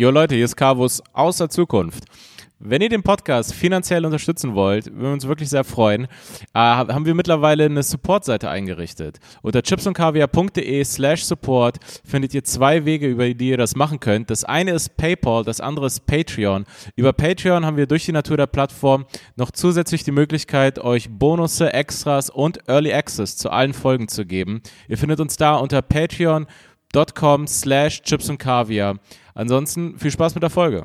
Jo Leute, hier ist Carvus aus der Zukunft. Wenn ihr den Podcast finanziell unterstützen wollt, würden wir uns wirklich sehr freuen, äh, haben wir mittlerweile eine Support-Seite eingerichtet. Unter chipsundkaviar.de slash support findet ihr zwei Wege, über die ihr das machen könnt. Das eine ist PayPal, das andere ist Patreon. Über Patreon haben wir durch die Natur der Plattform noch zusätzlich die Möglichkeit, euch Bonusse, Extras und Early Access zu allen Folgen zu geben. Ihr findet uns da unter patreon.com slash chipsundkaviar. Ansonsten viel Spaß mit der Folge.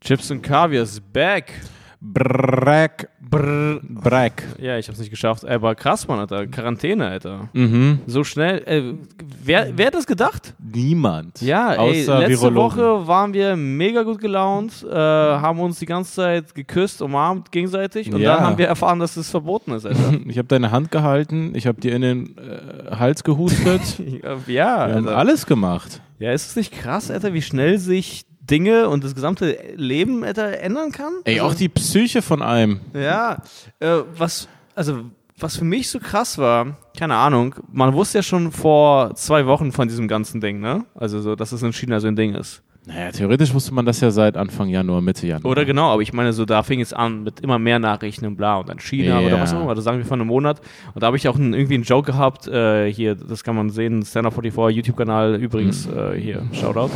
Chips und Kaviar ist back. Brack. Brr. Brack. Ja, ich hab's nicht geschafft. Aber krass, Mann, Alter. Quarantäne, Alter. Mhm. So schnell. Äh, wer, wer hat das gedacht? Niemand. Ja, ey, Außer letzte Virologen. Woche waren wir mega gut gelaunt, äh, haben uns die ganze Zeit geküsst, umarmt gegenseitig und Ja. dann haben wir erfahren, dass es verboten ist, Alter. Ich habe deine Hand gehalten, ich habe dir in den äh, Hals gehustet. ja, Wir haben alles gemacht. Ja, ist es nicht krass, Alter, wie schnell sich Dinge und das gesamte Leben, Alter, ändern kann? Ey, Also- auch die Psyche von einem. Ja, äh, was, also, was für mich so krass war, keine Ahnung, man wusste ja schon vor zwei Wochen von diesem ganzen Ding, ne? Also, so, dass es in China so ein Ding ist. Naja, theoretisch wusste man das ja seit Anfang Januar, Mitte Januar. Oder genau, aber ich meine, so da fing es an mit immer mehr Nachrichten und bla und dann China Ja. oder was auch immer, das sagen wir von einem Monat. Und da habe ich auch einen, irgendwie einen Joke gehabt, äh, hier, das kann man sehen, Stand Up 44, YouTube-Kanal übrigens, Mhm. äh, hier, Shoutout.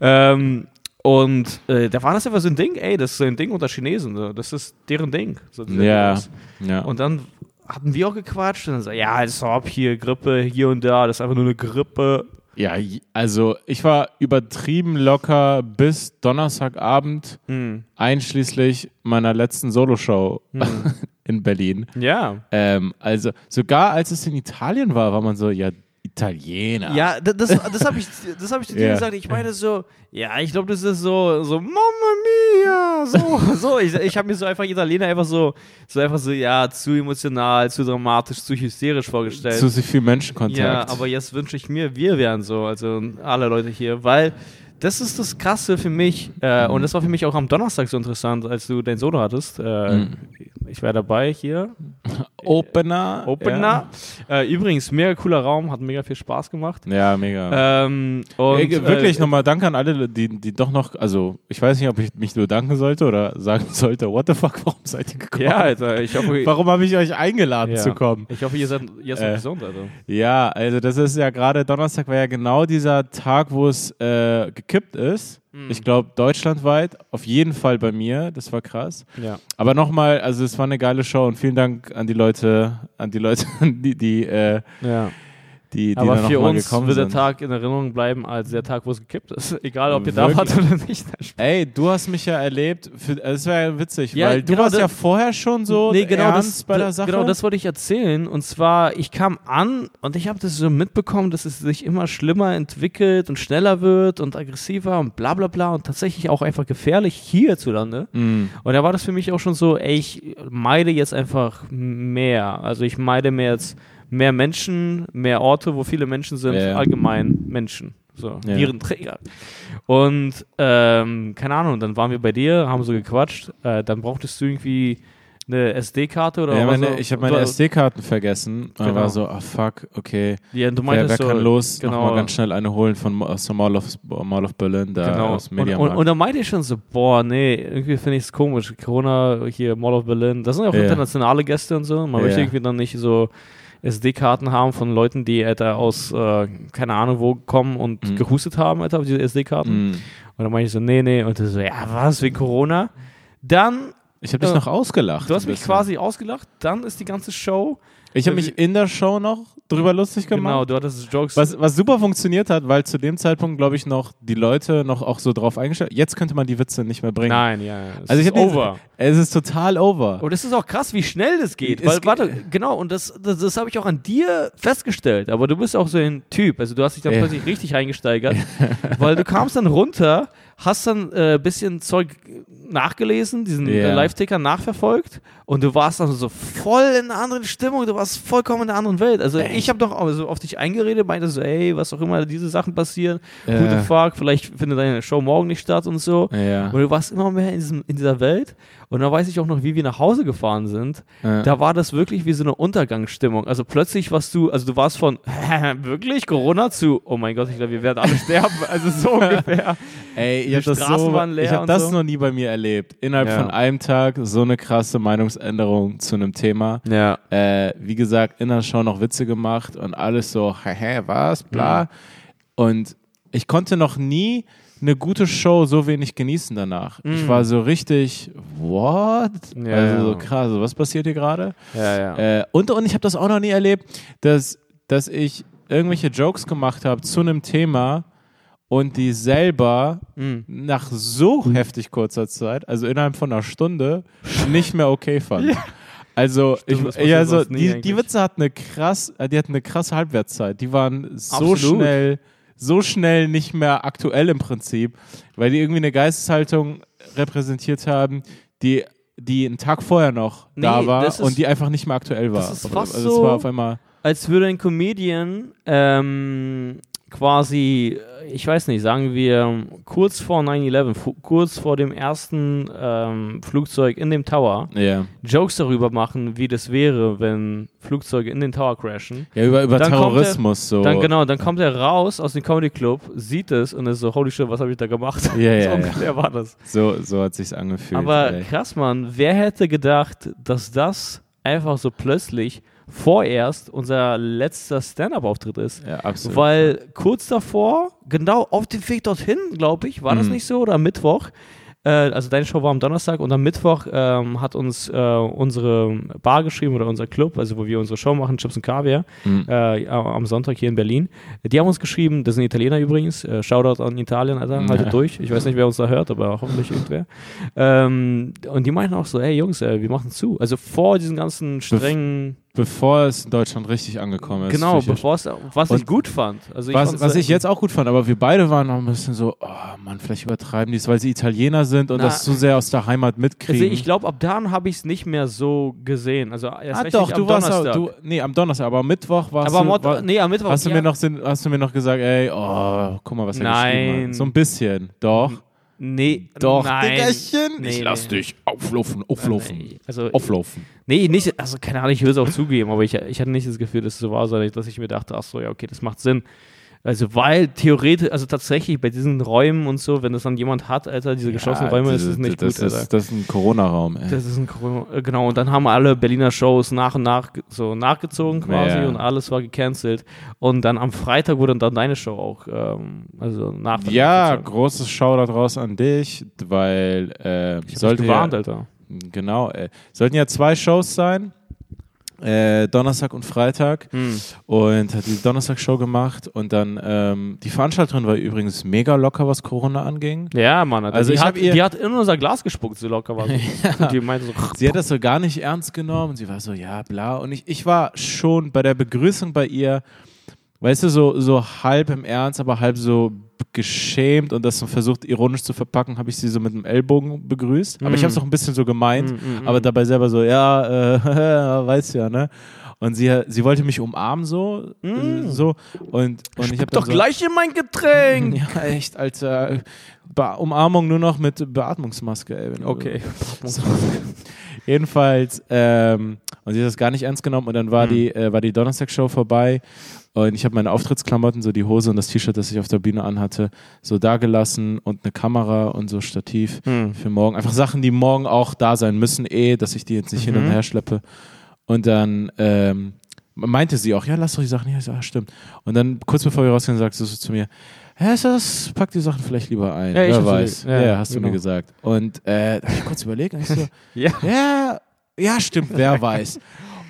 ähm, und äh, da war das einfach so ein Ding, ey, das ist so ein Ding unter Chinesen, so. das ist deren Ding. So, Ja, ja. Und dann hatten wir auch gequatscht und dann so, ja, ist ob hier Grippe, hier und da, das ist einfach nur eine Grippe. Ja, also ich war übertrieben locker bis Donnerstagabend, Hm. einschließlich meiner letzten Soloshow Hm. in Berlin. Ja. Ähm, also sogar als es in Italien war, war man so, ja, Italiener. Ja, das, das habe ich, das hab ich zu dir Ja. gesagt. Ich meine so, ja, ich glaube, das ist so, so, Mamma mia, so, so. Ich, ich habe mir so einfach Italiener einfach so, so einfach so, ja, zu emotional, zu dramatisch, zu hysterisch vorgestellt. Zu viel Menschenkontakt. ja, aber jetzt wünsche ich mir, wir wären so, also alle Leute hier, weil das ist das Krasse für mich äh, und das war für mich auch am Donnerstag so interessant, als du dein Solo hattest. Äh, Mhm. Ich war dabei hier, Opener. Opener. Äh, übrigens, mega cooler Raum, hat mega viel Spaß gemacht. Ja, ja mega. Ähm, und, Ey, wirklich äh, nochmal Danke an alle, die, die doch noch, also ich weiß nicht, ob ich mich nur danken sollte oder sagen sollte, what the fuck, warum seid ihr gekommen? Ja, Alter, ich hoffe, Warum habe ich euch eingeladen Ja. zu kommen? ich hoffe ihr seid jetzt Äh, gesund, Alter. Ja, also das ist ja gerade, Donnerstag war ja genau dieser Tag, wo es äh, gekippt ist. Hm. Ich glaube, deutschlandweit, auf jeden Fall bei mir, das war krass. Ja. Aber nochmal, also es war eine geile Show und vielen Dank an die Leute, an die Leute, die, die, äh, ja. Die, die Aber da für uns wird der. Tag in Erinnerung bleiben als der Tag, wo es gekippt ist. Egal, ob ihr da Wirklich? wart oder nicht. Ey, du hast mich ja erlebt, für, es wäre ja witzig, Ja, weil du genau, warst das- ja vorher schon so nee, genau ernst das, bei der da- Sache. genau das wollte ich erzählen. Und zwar, ich kam an und ich habe das so mitbekommen, dass es sich immer schlimmer entwickelt und schneller wird und aggressiver und bla bla bla und tatsächlich auch einfach gefährlich hierzulande. Mm. Und da war das für mich auch schon so, ey, ich meide jetzt einfach mehr. Also ich meide mehr jetzt mehr Menschen, mehr Orte, wo viele Menschen sind, Ja, ja. allgemein Menschen. So, Ja. Virenträger. Und ähm, keine Ahnung, dann waren wir bei dir, haben so gequatscht. Äh, dann brauchtest du irgendwie eine SD-Karte oder Ja, was? meine, ich habe meine SD-Karten vergessen. Und Genau. war so, ah fuck, okay. Ja, du Wer, meintest wer so, kann los? genau. Nochmal ganz schnell eine holen von aus der Mall of, Mall of Berlin, da Genau. aus Und, und, Mediamarkt. und dann meinte ich schon so, boah, nee, irgendwie finde ich es komisch. Corona, hier Mall of Berlin, das sind ja auch Ja. internationale Gäste und so. Man Ja. möchte irgendwie dann nicht so SD-Karten haben von Leuten, die Alter, aus, äh, keine Ahnung wo, kommen und Mhm. gehustet haben, Alter, auf diese SD-Karten. Mm. Und dann meinte ich so, nee, nee. Und so, ja, was, wegen Corona? Dann, Ich habe dich Äh, noch ausgelacht. du hast mich bisschen. quasi ausgelacht, dann ist die ganze Show. Ich habe mich in der Show noch drüber lustig gemacht. Genau, du hattest Jokes. Was, was super funktioniert hat, weil zu dem Zeitpunkt, glaube ich, noch die Leute noch auch so drauf eingestellt Jetzt könnte man die Witze nicht mehr bringen. Nein, ja, es Also ist over. Es ist total over. Und das ist auch krass, wie schnell das geht. Es Weil, warte, genau, und das, das, das habe ich auch an dir festgestellt. Aber du bist auch so ein Typ. Also du hast dich dann Ja. plötzlich richtig reingesteigert. weil du kamst dann runter, hast dann ein äh, bisschen Zeug nachgelesen, diesen Ja. äh, Live-Ticker nachverfolgt und du warst dann so voll in einer anderen Stimmung, du warst vollkommen in einer anderen Welt. Also ich habe doch auch so auf dich eingeredet, meinte so, ey, was auch immer diese Sachen passieren, Ja. gute Fuck, vielleicht findet deine Show morgen nicht statt und so. Ja. Und du warst immer mehr in, diesem, in dieser Welt. Und da weiß ich auch noch, wie wir nach Hause gefahren sind. Ja. Da war das wirklich wie so eine Untergangsstimmung. Also plötzlich warst du, also du warst von wirklich Corona zu, oh mein Gott, ich glaube, wir werden alle sterben. Also so ungefähr. Ey, ich habe das, so, ich hab das so. noch nie bei mir erlebt. Innerhalb Ja. von einem Tag so eine krasse Meinungsänderung zu einem Thema. Ja. Äh, wie gesagt, in der Show noch Witze gemacht und alles so, hä, hä, was, bla. Und ich konnte noch nie eine gute Show so wenig genießen danach. Ich war so richtig, what? Mhm. Ja, also ja. so krass, so, was passiert hier gerade? Ja, ja. Äh, und, und ich habe das auch noch nie erlebt, dass, dass ich irgendwelche Jokes gemacht habe zu einem Thema und die selber Mhm. nach so heftig kurzer Zeit, also innerhalb von einer Stunde, nicht mehr okay fand. Also, Stimmt, ich, ja, also nie die, eigentlich. die Witze hatten eine krass, die hatten eine krasse Halbwertszeit. Die waren so Absolut. schnell, so schnell nicht mehr aktuell im Prinzip, weil die irgendwie eine Geisteshaltung repräsentiert haben, die, die einen Tag vorher noch da Nee, war das ist- und die einfach nicht mehr aktuell war. das ist fast also es so- war auf einmal. Als würde ein Comedian ähm, quasi, ich weiß nicht, sagen wir kurz vor 9-11, fu- kurz vor dem ersten ähm, Flugzeug in dem Tower, Ja, Jokes darüber machen, wie das wäre, wenn Flugzeuge in den Tower crashen. ja über, über Terrorismus so. Dann genau, dann kommt er raus aus dem Comedy Club, sieht es und ist so, holy shit, was habe ich da gemacht? Ja, ja, so ja. ungefähr war das. So, so hat sich's angefühlt. Aber ey. krass, Mann, wer hätte gedacht, dass das einfach so plötzlich vorerst unser letzter Stand-Up-Auftritt ist? ja, absolut. Weil kurz davor, genau auf dem Weg dorthin, glaube ich, war das Mhm. nicht so, oder Mittwoch, äh, also deine Show war am Donnerstag und am Mittwoch ähm, hat uns äh, unsere Bar geschrieben oder unser Club, also wo wir unsere Show machen, Chips und Kaviar, Mhm. äh, am Sonntag hier in Berlin. Die haben uns geschrieben, das sind Italiener übrigens, äh, Shoutout an Italien, Alter, haltet Ja. durch. Ich weiß nicht, wer uns da hört, aber hoffentlich irgendwer. Ähm, und die meinten auch so, ey Jungs, äh, wir machen zu. Also vor diesen ganzen strengen, Bevor es in Deutschland richtig angekommen ist. genau, bevor es, was ich Und gut fand. Also ich was, was ich jetzt auch gut fand, aber wir beide waren noch ein bisschen so, oh Mann, vielleicht übertreiben die es, weil sie Italiener sind und Na, das so sehr aus der Heimat mitkriegen. Also ich glaube, ab dann habe ich es nicht mehr so gesehen. Also erst ah, doch, nicht du am warst Donnerstag. du, nee, am Donnerstag, aber am Mittwoch warst aber du, Mot- war, nee, am Mittwoch. hast, du ja, mir noch, hast du mir noch gesagt, ey, oh, guck mal, was er geschrieben Nein. hat. So ein bisschen, doch. Nee, Doch, nein. Diggerchen, Nee, ich lass nee. dich auflaufen, auflaufen, Nee, Also, auflaufen. nee, nicht, also keine Ahnung, ich würde es auch zugeben, aber ich, ich hatte nicht das Gefühl, dass es so war, sondern dass ich mir dachte, ach so, ja, okay, das macht Sinn. Also, weil theoretisch, also tatsächlich bei diesen Räumen und so, wenn das dann jemand hat, Alter, diese geschlossenen Ja, Räume, das ist es nicht das gut, ist, Das ist ein Corona-Raum, ey. Das ist ein Corona, äh, genau. Und dann haben alle Berliner Shows nach und nach so nachgezogen quasi Ja. und alles war gecancelt. Und dann am Freitag wurde dann deine Show auch, ähm, also nach. Ja, sozusagen. großes Shoutout raus an dich, weil äh, ich hab sollte gewarnt, ja, Alter. genau, äh, sollten ja zwei Shows sein, äh, Donnerstag und Freitag Hm. und hat die Donnerstag-Show gemacht und dann ähm, die Veranstalterin war übrigens mega locker, was Corona anging. Ja, Mann. Also die, ich hat, die hat in unser Glas gespuckt, so locker war sie. Und die meinte so, Sie hat das so gar nicht ernst genommen. Sie war so, ja, bla. Und ich, ich war schon bei der Begrüßung bei ihr, weißt du, so, so halb im Ernst, aber halb so geschämt und das versucht ironisch zu verpacken, habe ich sie so mit dem Ellbogen begrüßt. Aber ich habe es auch ein bisschen so gemeint, Mm, mm, aber dabei selber so, ja, äh, weißt ja, ne? Und sie, sie wollte mich umarmen so, äh, so und, und ich habe doch so, gleich in mein Getränk. ja, echt, Alter. Be Umarmung nur noch mit Beatmungsmaske, ey. Okay. so. Jedenfalls, ähm, und sie hat das gar nicht ernst genommen und dann war Mhm. die, äh, war die Donnerstag-Show vorbei und ich habe meine Auftrittsklamotten, so die Hose und das T-Shirt, das ich auf der Bühne anhatte, so da gelassen und eine Kamera und so Stativ Hm. für morgen. Einfach Sachen, die morgen auch da sein müssen, eh, dass ich die jetzt nicht hin und Mhm. her schleppe. Und dann ähm, meinte sie auch, ja, lass doch die Sachen hier. Ich so, ah, stimmt. Und dann kurz bevor wir rausgehen, sagst du zu mir, Hä, ist das, pack die Sachen vielleicht lieber ein. Ja, ich Wer weiß. Ja, Ja, hast du genau. mir gesagt. Und äh, da hab ich kurz überlegt und ich so, Ja. ja, ja, stimmt, wer weiß.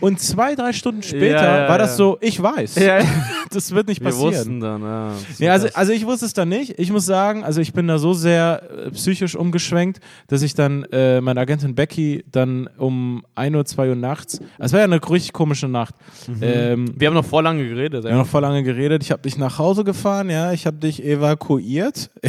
Und zwei, drei Stunden später Ja, ja, war das ja. so, ich weiß. Ja. Das wird nicht Wir passieren. wussten dann, ja. Ja, also, also ich wusste es dann nicht. Ich muss sagen, also ich bin da so sehr äh, psychisch umgeschwenkt, dass ich dann äh, meine Agentin Becky dann um 1 Uhr, 2 Uhr nachts, es war ja eine richtig komische Nacht. Ähm, wir haben noch vor lange geredet. wir haben noch voll lange geredet. Ich habe dich nach Hause gefahren, ja. Ich habe dich evakuiert.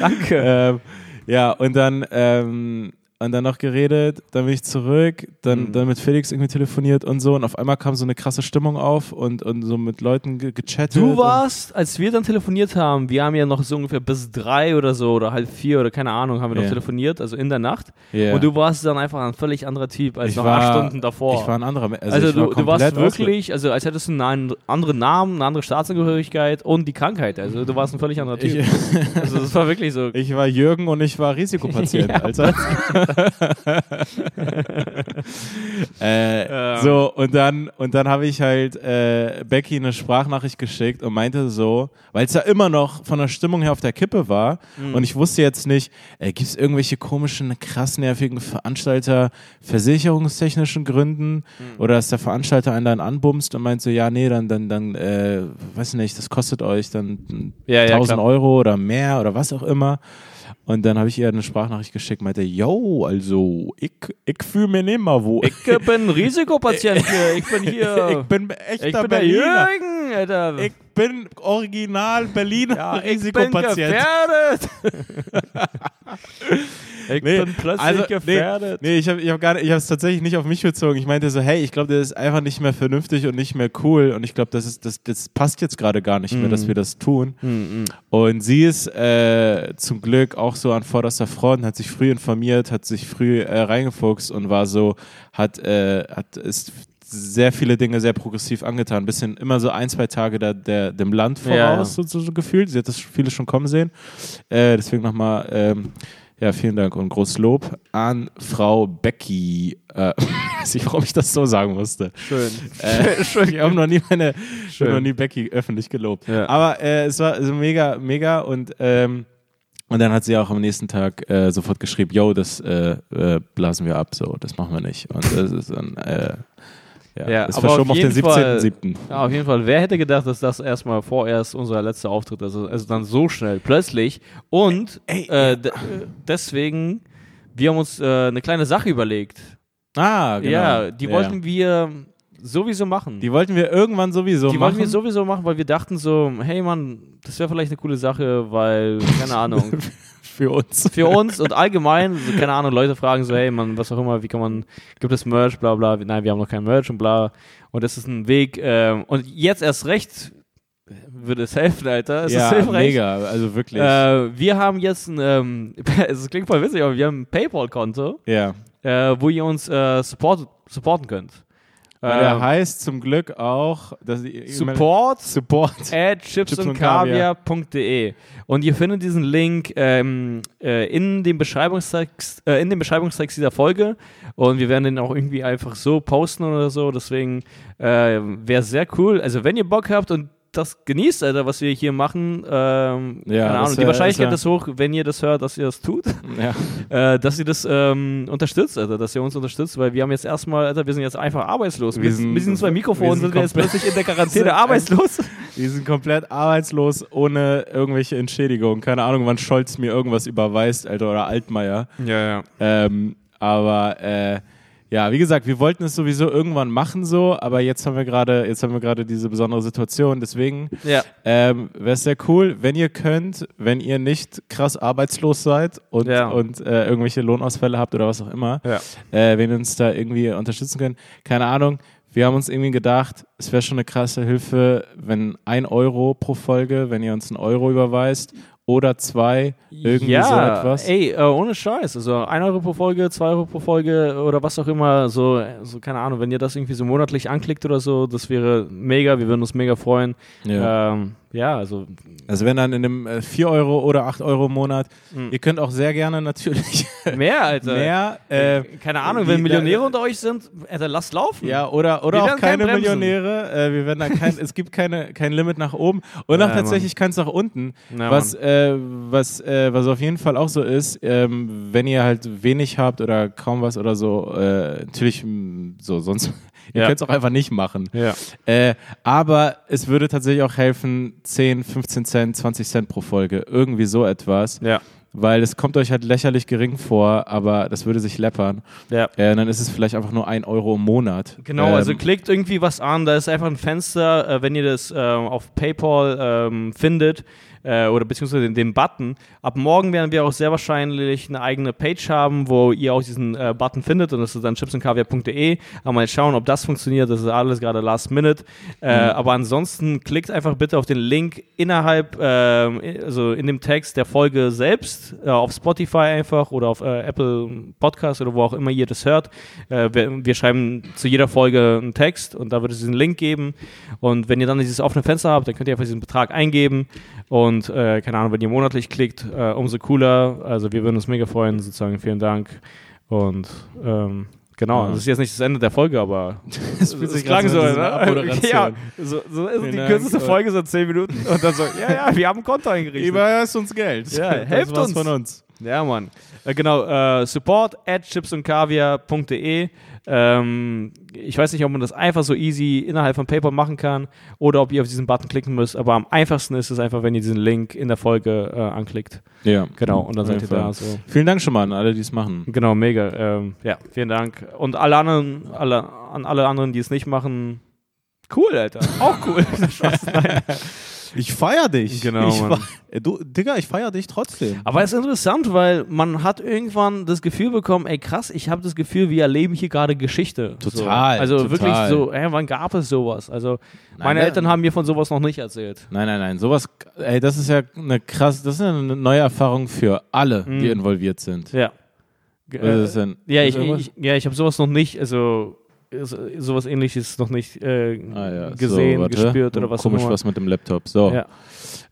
Danke. ähm, Ja, und dann, ähm, und dann noch geredet, dann bin ich zurück, dann, Mhm. dann mit Felix irgendwie telefoniert und so und auf einmal kam so eine krasse Stimmung auf und, und so mit Leuten ge gechattet. Du warst, als wir dann telefoniert haben, wir haben ja noch so ungefähr bis drei oder so oder halb vier oder keine Ahnung, haben wir noch Ja. telefoniert, also in der Nacht. Ja. Und du warst dann einfach ein völlig anderer Typ als Ich noch war- acht Stunden davor. Ich war ein anderer Me- also ich war du, du warst wirklich, also als hättest du einen anderen Namen, eine andere Staatsangehörigkeit und die Krankheit. Also du warst ein völlig anderer Typ. Ich, also das war wirklich so. ich war Jürgen und ich war Risikopatient, Ja, Alter. Äh, Ja. So, und dann, und dann habe ich halt äh, Becky eine Sprachnachricht geschickt und meinte so, weil es ja immer noch von der Stimmung her auf der Kippe war Mhm. und ich wusste jetzt nicht, äh, gibt es irgendwelche komischen, krass nervigen Veranstalter, versicherungstechnischen Gründen Mhm. oder dass der Veranstalter einen dann anbumst und meint so, ja, nee, dann, dann, dann, äh, weiß nicht, das kostet euch dann Ja, ja, 1000 klar. Euro oder mehr oder was auch immer. Und dann habe ich ihr eine Sprachnachricht geschickt, meinte, yo, also, ich, ich fühle mich nicht mehr wo. Ich bin Risikopatient hier. Ich bin hier. ich bin echter ich bin Berliner. Jürgen, Alter. Ich bin original Berliner ja, ich bin Risikopatient. gefährdet. ich Nee, bin plötzlich also, nee, gefährdet. Nee, ich habe ich hab gar nicht, ich es tatsächlich nicht auf mich bezogen. Ich meinte so, hey, ich glaube, das ist einfach nicht mehr vernünftig und nicht mehr cool und ich glaube, das ist das, das passt jetzt gerade gar nicht mehr, Mhm. dass wir das tun. Mhm. Und sie ist äh, zum Glück auch so an vorderster Front, hat sich früh informiert, hat sich früh äh, reingefuchst und war so, hat, äh, hat ist sehr viele Dinge sehr progressiv angetan. Bisschen immer so ein, zwei Tage da, der, dem Land voraus, Ja. So, so, so gefühlt. Sie hat das viele schon kommen sehen. Äh, deswegen nochmal, ähm, ja, vielen Dank und großes Lob an Frau Becky. Äh, weiß nicht, warum ich das so sagen musste. Schön. Äh, ich habe noch nie meine, ich Schön. noch nie Becky öffentlich gelobt. Ja. Aber äh, es war so mega, mega und ähm, und dann hat sie auch am nächsten Tag äh, sofort geschrieben, yo, das äh, äh, blasen wir ab, so, das machen wir nicht. Und das ist dann, äh, ja, Ja, ist aber verschoben auf auf den jeden Fall- 17.07. Ja, auf jeden Fall. Wer hätte gedacht, dass das erstmal vorerst unser letzter Auftritt ist? Also, also dann so schnell, plötzlich. Und Ey, äh, de- deswegen, wir haben uns äh, eine kleine Sache überlegt. Ah, genau. Ja, die wollten wir sowieso machen. Die wollten wir irgendwann sowieso Die machen. wollten wir sowieso machen, weil wir dachten so, hey Mann, das wäre vielleicht eine coole Sache, weil, keine Ahnung, für uns. für uns und allgemein, so, keine Ahnung, Leute fragen so, hey Mann, was auch immer, wie kann man, gibt es Merch, bla bla, nein, wir haben noch kein Merch und bla. Und das ist ein Weg, ähm, und jetzt erst recht würde es helfen, Alter. Es ja, ist hilfreich. mega, also wirklich. Äh, wir haben jetzt ein, ähm, es klingt voll witzig, aber wir haben ein Paypal-Konto, ja. äh, wo ihr uns äh, support, supporten könnt. Weil der Ähm, heißt zum Glück auch, Support? Support. at chipsundkaviar.de und ihr findet diesen Link ähm, äh, in dem Beschreibungstext äh, in dem Beschreibungstext dieser Folge. Und wir werden den auch irgendwie einfach so posten oder so. Deswegen äh, wäre sehr cool. Also wenn ihr Bock habt und das genießt, Alter, was wir hier machen. Ähm, Ja, keine Ahnung. Die wär- Wahrscheinlichkeit das ist hoch, wenn ihr das hört, dass ihr das tut, Ja. äh, dass ihr das ähm, unterstützt, Alter, dass ihr uns unterstützt, weil wir haben jetzt erstmal, Alter, wir sind jetzt einfach arbeitslos. Wir Mit, sind- mit diesen zwei wir Mikrofonen sind sind wir jetzt plötzlich in der Quarantäne arbeitslos. Die sind komplett arbeitslos, ohne irgendwelche Entschädigung. Keine Ahnung, wann Scholz mir irgendwas überweist, Alter, oder Altmaier. Ja, ja. Ähm, aber äh, ja, wie gesagt, wir wollten es sowieso irgendwann machen so, aber jetzt haben wir gerade, jetzt haben wir gerade diese besondere Situation. Deswegen Ja. ähm, wäre es sehr cool, wenn ihr könnt, wenn ihr nicht krass arbeitslos seid und, Ja. und äh, irgendwelche Lohnausfälle habt oder was auch immer, Ja. äh, wenn ihr uns da irgendwie unterstützen könnt. Keine Ahnung. Wir haben uns irgendwie gedacht, es wäre schon eine krasse Hilfe, wenn ein Euro pro Folge, wenn ihr uns einen Euro überweist oder zwei, irgendwie ja, so etwas. ey, äh, ohne Scheiß. Also 1 Euro pro Folge, 2 Euro pro Folge oder was auch immer. So, so, keine Ahnung, wenn ihr das irgendwie so monatlich anklickt oder so, das wäre mega. Wir würden uns mega freuen. Ja. Ähm, ja also Also wenn dann in einem äh, 4 Euro oder 8 Euro Monat, Mhm. ihr könnt auch sehr gerne natürlich mehr, Alter. mehr, äh, keine Ahnung, wenn Millionäre da- unter euch sind, Alter, lasst laufen. ja, oder, oder Wir auch keine. Millionäre. Äh, wir werden dann kein, es gibt keine, kein Limit nach oben und Ja, auch tatsächlich keins nach unten. Na, was, äh, was, äh, was auf jeden Fall auch so ist, ähm, wenn ihr halt wenig habt oder kaum was oder so, äh, natürlich so, sonst, ihr Ja. könnt es auch einfach nicht machen. Ja. Äh, aber es würde tatsächlich auch helfen, 10, 15 Cent, 20 Cent pro Folge, irgendwie so etwas, Ja. weil es kommt euch halt lächerlich gering vor, aber das würde sich läppern. Ja. Äh, dann ist es vielleicht einfach nur ein Euro im Monat. Genau, Ähm, also klickt irgendwie was an, da ist einfach ein Fenster, äh, wenn ihr das äh, auf PayPal ähm, findet, äh, oder beziehungsweise den, den Button. Ab morgen werden wir auch sehr wahrscheinlich eine eigene Page haben, wo ihr auch diesen äh, Button findet und das ist dann chipsundkaviar.de. Aber mal schauen, ob das funktioniert. Das ist alles gerade last minute. Äh, Aber ansonsten klickt einfach bitte auf den Link innerhalb, ähm, also in dem Text der Folge selbst, äh, auf Spotify einfach oder auf äh, Apple Podcast oder wo auch immer ihr das hört. Wir, wir schreiben zu jeder Folge einen Text und da wird es diesen Link geben. Und wenn ihr dann dieses offene Fenster habt, dann könnt ihr einfach diesen Betrag eingeben. Und äh, keine Ahnung, wenn ihr monatlich klickt, äh, umso cooler. Also wir würden uns mega freuen, sozusagen. Vielen Dank. Und ähm, genau, Ja. das ist jetzt nicht das Ende der Folge, aber Das fühlt sich klang so, ne? Ja, so, so ist Vielen die Dank. kürzeste Folge so 10 Minuten. Und dann so, ja, ja, wir haben ein Konto eingerichtet. Überhörst uns Geld. Ja, helft uns. von uns. Ja, Mann. Äh, genau, äh, support at chipsundkaviar.de. Ähm, ich weiß nicht, ob man das einfach so easy innerhalb von PayPal machen kann oder ob ihr auf diesen Button klicken müsst, aber am einfachsten ist es einfach, wenn ihr diesen Link in der Folge äh, anklickt. Ja. Genau, und dann seid ihr da. So. Vielen Dank schon mal an alle, die es machen. Genau, mega. Ähm, ja, vielen Dank. Und alle anderen, alle, an alle anderen, die es nicht machen, cool, Alter. Auch cool. Nein. Ich feier dich. Genau, Ich Mann. du, Digga, ich feier dich trotzdem. Aber es ist interessant, weil man hat irgendwann das Gefühl bekommen, ey krass, ich habe das Gefühl, wir erleben hier gerade Geschichte. Total, So. Also total. wirklich so, ey, wann gab es sowas? Also meine nein. Eltern haben mir von sowas noch nicht erzählt. Nein, nein, nein. Sowas, ey, das ist ja eine krass, das ist eine neue Erfahrung für alle, die involviert sind. Ja. Was ist denn? Ja, ich, ich, ja, ich habe sowas noch nicht, also so- sowas ähnliches noch nicht äh, Ah, ja. gesehen, so, gespürt oder was Komisch auch immer. was mit dem Laptop. So. Ja.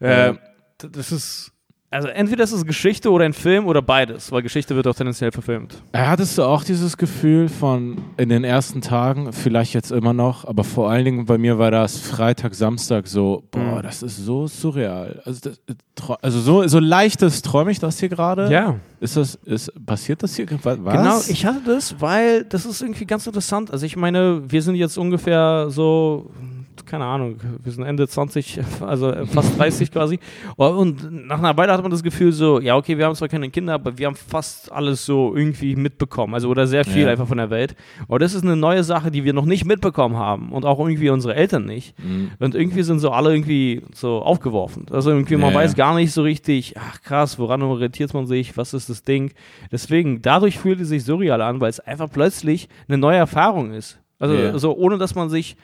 Äh, d- das ist, also entweder ist es Geschichte oder ein Film oder beides, weil Geschichte wird auch tendenziell verfilmt. Hattest du auch dieses Gefühl von in den ersten Tagen, vielleicht jetzt immer noch, aber vor allen Dingen bei mir war das Freitag, Samstag so, boah, Mhm. das ist so surreal. Also, das, trau- also so, so leichtes träume ich das hier gerade? Ja. Ist das, ist, passiert das hier? Was? Genau, ich hatte das, weil das ist irgendwie ganz interessant. Also ich meine, wir sind jetzt ungefähr so, keine Ahnung, wir sind Ende 20, also äh, fast 30 quasi. Und nach einer Weile hat man das Gefühl so, ja okay, wir haben zwar keine Kinder, aber wir haben fast alles so irgendwie mitbekommen. Also oder sehr viel Ja. einfach von der Welt. Aber das ist eine neue Sache, die wir noch nicht mitbekommen haben und auch irgendwie unsere Eltern nicht. Mhm. Und irgendwie sind so alle irgendwie so aufgeworfen. Also irgendwie, man Ja, weiß gar nicht so richtig, ach krass, woran orientiert man sich, was ist das Ding. Deswegen, dadurch fühlt es sich surreal an, weil es einfach plötzlich eine neue Erfahrung ist. Also Ja. so ohne, dass man sich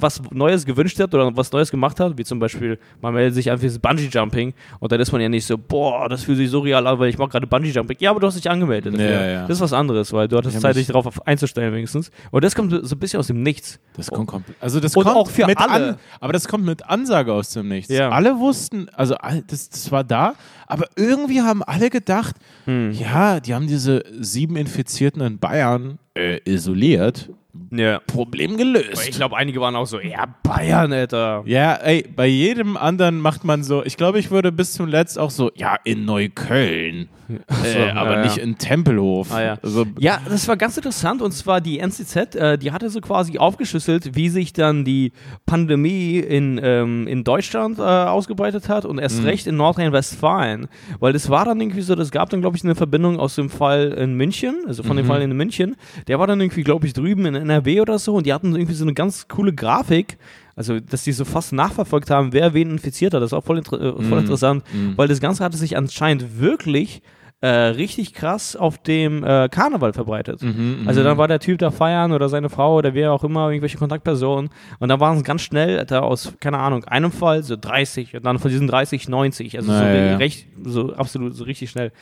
was Neues gewünscht hat oder was Neues gemacht hat, wie zum Beispiel, man meldet sich an für das Bungee-Jumping und dann ist man ja nicht so, boah, das fühlt sich surreal an, weil ich mache gerade Bungee-Jumping. Ja, aber du hast dich angemeldet. dafür. Ja, ja. Das ist was anderes, weil du hattest Zeit, dich darauf auf- einzustellen wenigstens. Und das kommt so ein bisschen aus dem Nichts. Das kommt komplett. Also das Und kommt auch für mit alle. An, aber das kommt mit Ansage aus dem Nichts. Ja. Alle wussten, also das, das war da, aber irgendwie haben alle gedacht, Hm. ja, die haben diese sieben Infizierten in Bayern äh, isoliert. Ja. Problem gelöst. Ich glaube, einige waren auch so, ja, Bayern, Alter. Ja, ey, bei jedem anderen macht man so, ich glaube, ich würde bis zum Letzt auch so, ja, in Neukölln, so, äh, aber ja, nicht ja. in Tempelhof. Ah, ja. Also, Ja, das war ganz interessant und zwar die NCZ, äh, die hatte so quasi aufgeschlüsselt, wie sich dann die Pandemie in, ähm, in Deutschland äh, ausgebreitet hat und erst recht in Nordrhein-Westfalen. Weil das war dann irgendwie so, das gab dann, glaube ich, eine Verbindung aus dem Fall in München, also von dem Fall in München. Der war dann irgendwie, glaube ich, drüben in NRW oder so und die hatten irgendwie so eine ganz coole Grafik. Also, dass die so fast nachverfolgt haben, wer wen infiziert hat. Das war voll, inter äh, voll interessant, weil das Ganze hatte sich anscheinend wirklich äh, richtig krass auf dem äh, Karneval verbreitet. also dann war der Typ da feiern oder seine Frau oder wer auch immer, irgendwelche Kontaktpersonen und dann waren es ganz schnell da aus, keine Ahnung, einem Fall so 30 und dann von diesen 30 90, also so, Na, ja, ja. recht, so absolut so richtig schnell.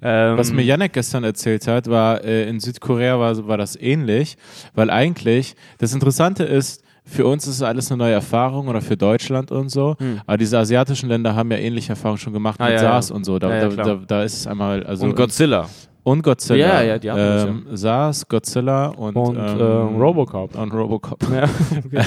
Ähm, Was mir Janek gestern erzählt hat, war, äh, in Südkorea war, war das ähnlich, weil eigentlich das Interessante ist, für uns ist es alles eine neue Erfahrung oder für Deutschland und so, aber diese asiatischen Länder haben ja ähnliche Erfahrungen schon gemacht Hm. Ah, mit ja, ja. SARS und so. Da, Ja, ja, da, da, da ist es einmal, also und Godzilla und Godzilla. Ja, ja, die das ähm, SARS, Godzilla und, und ähm, ähm, Robocop. Und Robocop. Ja, okay.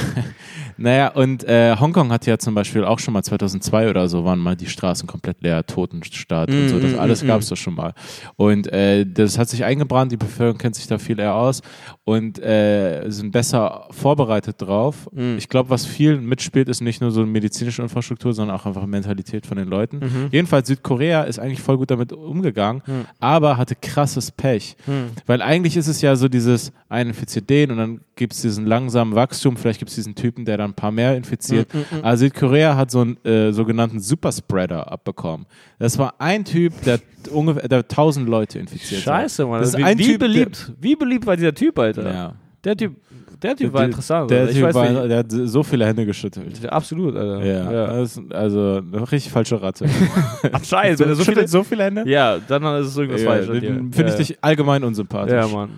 Naja, und äh, Hongkong hat ja zum Beispiel auch schon mal 2002 oder so, waren mal die Straßen komplett leer, Totenstaat und so. Das Mm, alles mm, gab es doch schon mal. Und äh, das hat sich eingebrannt, die Bevölkerung kennt sich da viel eher aus und äh, sind besser vorbereitet drauf. Mm. Ich glaube, was viel mitspielt, ist nicht nur so eine medizinische Infrastruktur, sondern auch einfach Mentalität von den Leuten. Mhm. Jedenfalls Südkorea ist eigentlich voll gut damit umgegangen, aber hatte krasses Pech. Hm. Weil eigentlich ist es ja so dieses, ein infiziert den und dann gibt es diesen langsamen Wachstum, vielleicht gibt es diesen Typen, der dann ein paar mehr infiziert. Hm, Aber Südkorea hat so einen äh, sogenannten Superspreader abbekommen. Das war ein Typ, der ungefähr der tausend Leute infiziert hat. Scheiße, Mann. Das ist wie, ein wie Typ, beliebt, wie beliebt war dieser Typ, Alter? Ja. Der Typ, der Typ war interessant. Der, typ weiß war, der hat so viele Hände geschüttelt. Absolut, Alter. Ja, Das ist also eine richtig falsche Ratte. Anscheinend, wenn er so viele, so viele Hände? ja, dann ist es irgendwas Ja, falsch. Finde ich ja. dich allgemein unsympathisch. Ja, Mann.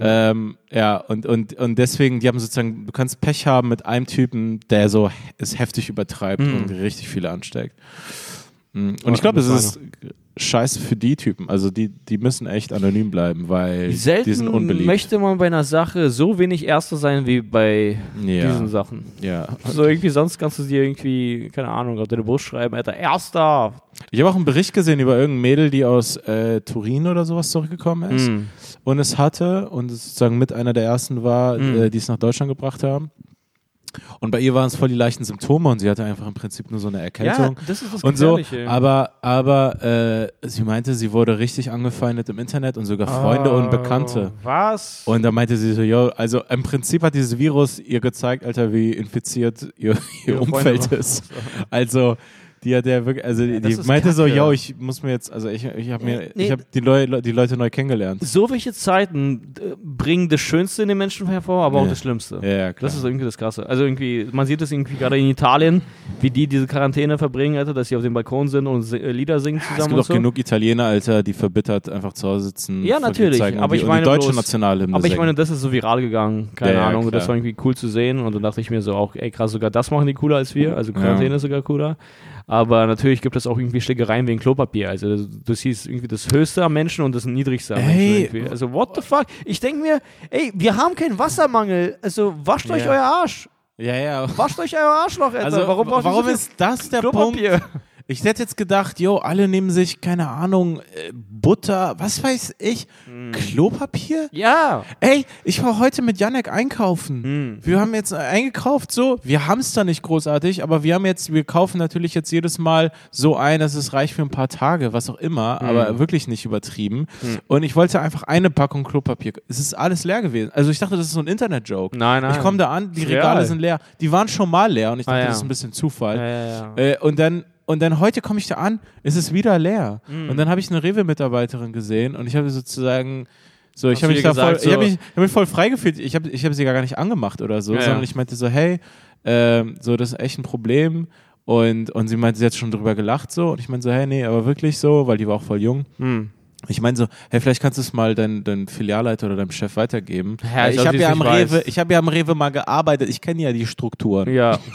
Ähm, ja, und, und, und deswegen, die haben sozusagen, du kannst Pech haben mit einem Typen, der so es heftig übertreibt Mhm. und richtig viele ansteckt. Mhm. Und ich glaube, es ist scheiße für die Typen. Also die, die müssen echt anonym bleiben, weil Wie die sind selten unbeliebt. möchte man bei einer Sache so wenig Erster sein wie bei ja, diesen Sachen. ja. So irgendwie, sonst kannst du dir irgendwie, keine Ahnung, auf deine Brust schreiben, Alter, Erster. Ich habe auch einen Bericht gesehen über irgendein Mädel, die aus äh, Turin oder sowas zurückgekommen ist Mhm. und es hatte und es sozusagen mit einer der ersten war, Mhm. äh, die es nach Deutschland gebracht haben. Und bei ihr waren es voll die leichten Symptome und sie hatte einfach im Prinzip nur so eine Erkältung. Ja, das ist das und so, aber aber äh, sie meinte, sie wurde richtig angefeindet im Internet und sogar Freunde und Bekannte. Oh, Was? Und da meinte sie so, yo, also im Prinzip hat dieses Virus ihr gezeigt, Alter, wie infiziert ihr, ihr Umfeld Freunde ist. Also die hat ja wirklich, also das die meinte so, Kacke. yo, ich muss mir jetzt, also ich, ich habe mir, Nee. ich habe die, Leu die Leute neu kennengelernt. so welche Zeiten äh, bringen das Schönste in den Menschen hervor, aber auch Ja. das Schlimmste. Ja, ja, klar. Das ist irgendwie das Krasse. Also irgendwie, man sieht das irgendwie gerade in Italien, wie die diese Quarantäne verbringen, Alter, dass sie auf dem Balkon sind und äh, Lieder singen es zusammen gibt und auch so. genug Italiener, Alter, die verbittert einfach zu Hause sitzen. Ja, natürlich, zeigen aber die, ich meine die deutsche bloß- Nationalhymne Aber ich meine, das ist so viral gegangen, keine Ja, ja, Ahnung, das war irgendwie cool zu sehen und dann dachte ich mir so auch, ey krass, sogar das machen die cooler als wir, also Quarantäne ist sogar cooler. Aber natürlich gibt es auch irgendwie Schlägereien wegen Klopapier. Also du siehst irgendwie das Höchste am Menschen und das Niedrigste am Ey. Menschen. Irgendwie. Also what the fuck? Ich denke mir, ey, wir haben keinen Wassermangel. Also wascht euch Ja. euer Arsch. ja, ja. Wascht euch euer Arschloch, Alter. Also warum braucht ihr warum ist das der Punkt? Ich hätte jetzt gedacht, yo, alle nehmen sich, keine Ahnung, äh, Butter, was weiß ich, Hm. Klopapier? Ja. Ey, ich war heute mit Janek einkaufen. Hm. Wir haben jetzt eingekauft, so, wir haben es da nicht großartig, aber wir haben jetzt, wir kaufen natürlich jetzt jedes Mal so ein, dass es reicht für ein paar Tage, was auch immer, Hm. aber wirklich nicht übertrieben. Und ich wollte einfach eine Packung Klopapier. Es ist alles leer gewesen. Also ich dachte, das ist so ein Internet-Joke. Nein, nein. Ich komme da an, die Regale real. sind leer. Die waren schon mal leer und ich dachte, Ah, ja. das ist ein bisschen Zufall. Ja, ja, ja. Äh, und dann und dann heute komme ich da an, ist es wieder leer. Mhm. Und dann habe ich eine Rewe-Mitarbeiterin gesehen und ich habe sozusagen so, ich habe mich da voll, gesagt, ich habe so- mich, hab mich voll frei gefühlt. Ich habe ich hab sie gar nicht angemacht oder so, Ja, ja. sondern ich meinte so, hey, ähm, so das ist echt ein Problem. Und, und sie meinte, sie hat schon drüber gelacht so. Und ich meinte so, hey, nee, aber wirklich so, weil die war auch voll jung. Hm. Ich meine so, hey, vielleicht kannst du es mal deinem dein Filialleiter oder deinem Chef weitergeben. Ja, ich ob habe ja am Rewe, ich habe ja am Rewe mal gearbeitet. Ich kenne ja die Strukturen. Ja.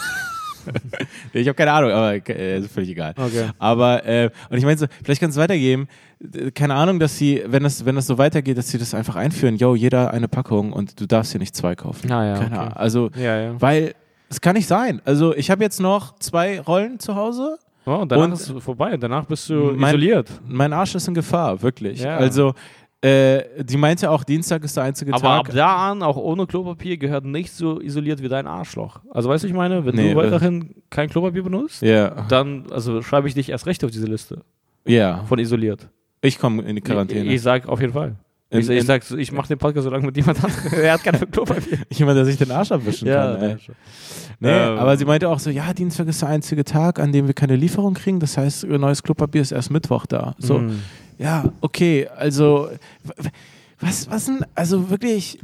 Ich habe keine Ahnung, aber äh, ist völlig egal. Okay. Aber äh, und ich meine so, vielleicht kannst du es weitergeben. Äh, Keine Ahnung, dass sie, wenn das, wenn das so weitergeht, dass sie das einfach einführen. Yo, jeder eine Packung und du darfst hier nicht zwei kaufen. Ah, ja, Keine okay. Ahnung. Also, Ja, ja. weil es kann nicht sein. Also ich habe jetzt noch zwei Rollen zu Hause. Oh, und danach Und- ist es vorbei. Danach bist du Mein- isoliert. Mein Arsch ist in Gefahr, wirklich. Ja. Also äh, die meinte auch, Dienstag ist der einzige Aber Tag. ab da an, auch ohne Klopapier, gehört nicht so isoliert wie dein Arschloch. Also weißt du, ich meine, wenn Nee, du weiterhin kein Klopapier benutzt, ja, dann also schreibe ich dich erst recht auf diese Liste ja. von isoliert. Ich komme in die Quarantäne. Ich, ich sag auf jeden Fall. In- ich, ich sag, ich mache den Podcast so lange mit jemand anderem. er hat keine Klopapier. Jemand, der sich den Arsch abwischen kann. Ey. Nee, Ähm. aber sie meinte auch so, ja, Dienstag ist der einzige Tag, an dem wir keine Lieferung kriegen. Das heißt, neues Klopapier ist erst Mittwoch da. So, Mhm. Ja, okay, also was, was denn, also wirklich,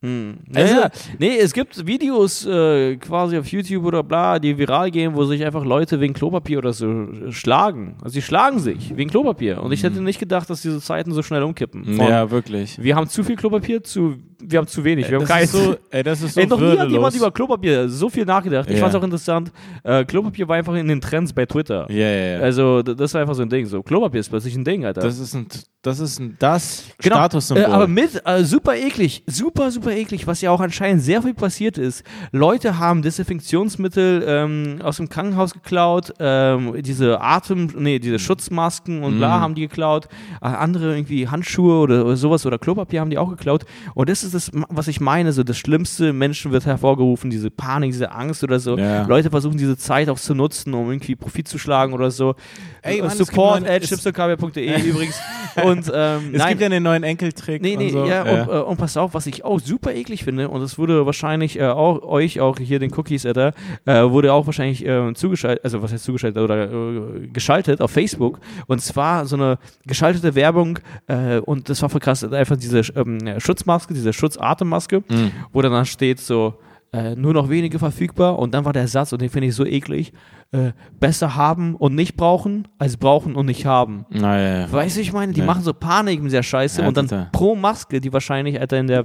Hm. Also- Also, nee, es gibt Videos äh, quasi auf YouTube oder bla, die viral gehen, wo sich einfach Leute wegen Klopapier oder so äh, schlagen. Also sie schlagen sich wegen Klopapier. Und ich hätte nicht gedacht, dass diese Zeiten so schnell umkippen. Von, ja, wirklich. Wir haben zu viel Klopapier, zu, wir haben zu wenig. Wir haben ist so, ey, das ist so Ey, noch nie hat jemand über Klopapier so viel nachgedacht. Ich Ja. fand es auch interessant. Äh, Klopapier war einfach in den Trends bei Twitter. Ja, ja, ja. Also, das war einfach so ein Ding. So, Klopapier ist plötzlich ein Ding, Alter. das ist ein, das ist ein, das Genau, Statussymbol. Äh, aber mit, äh, super eklig, super, super eklig, was ja auch anscheinend sehr viel passiert ist. Leute haben Desinfektionsmittel ähm, aus dem Krankenhaus geklaut, ähm, diese Atem, nee, diese Schutzmasken und bla Mhm. haben die geklaut, äh, andere irgendwie Handschuhe oder, oder sowas oder Klopapier haben die auch geklaut. Und das ist das, was ich meine, so das Schlimmste, Menschen wird hervorgerufen, diese Panik, diese Angst oder so. Ja. Leute versuchen diese Zeit auch zu nutzen, um irgendwie Profit zu schlagen oder so. Ey, Mann, Support at chipsokabia.de übrigens. Und ähm, Es nein, gibt ja den neuen Enkeltrick Nee, nee, und so. ja, Und, äh, und pass auf, was ich auch super eklig finde, und es wurde wahrscheinlich äh, auch euch, auch hier den Cookies, Alter, äh, wurde auch wahrscheinlich äh, zugeschaltet, also was heißt zugeschaltet oder äh, geschaltet auf Facebook. Und zwar so eine geschaltete Werbung, äh, und das war voll krass, einfach diese ähm, Schutzmaske, diese Schutzatemmaske, Mhm. wo dann steht so, äh, nur noch wenige verfügbar und dann war der Satz, und den finde ich so eklig, äh, besser haben und nicht brauchen, als brauchen und nicht haben. Naja. Weißt du, ich meine, die Ja. machen so Panik mit der Scheiße Ja, und dann total. pro Maske, die wahrscheinlich Alter, in der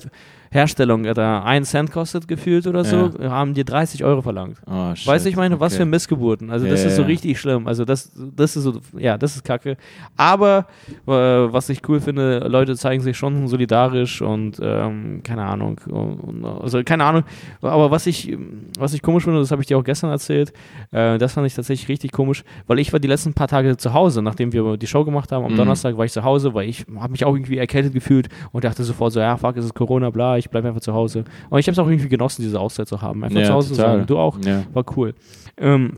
Herstellung Alter, einen Cent kostet gefühlt oder so, haben die 30 Euro verlangt. Oh, shit. Weißt du, ich meine, was Okay. für Missgeburten. Also das Ja, ist so ja. richtig schlimm. Also das, das ist so, ja, das ist kacke. Aber äh, was ich cool finde, Leute zeigen sich schon solidarisch und ähm, keine Ahnung. Und, also keine Ahnung. Aber was ich, was ich komisch finde, das habe ich dir auch gestern erzählt, äh, das fand ich tatsächlich richtig komisch, weil ich war die letzten paar Tage zu Hause, nachdem wir die Show gemacht haben. Am Mhm. Donnerstag war ich zu Hause, weil ich habe mich auch irgendwie erkältet gefühlt und dachte sofort so, ja, fuck, ist es Corona, bla, ich bleibe einfach zu Hause. Und ich habe es auch irgendwie genossen, diese Auszeit zu haben. Einfach Ja, zu Hause zu sein. Du auch? Ja. War cool. Ähm,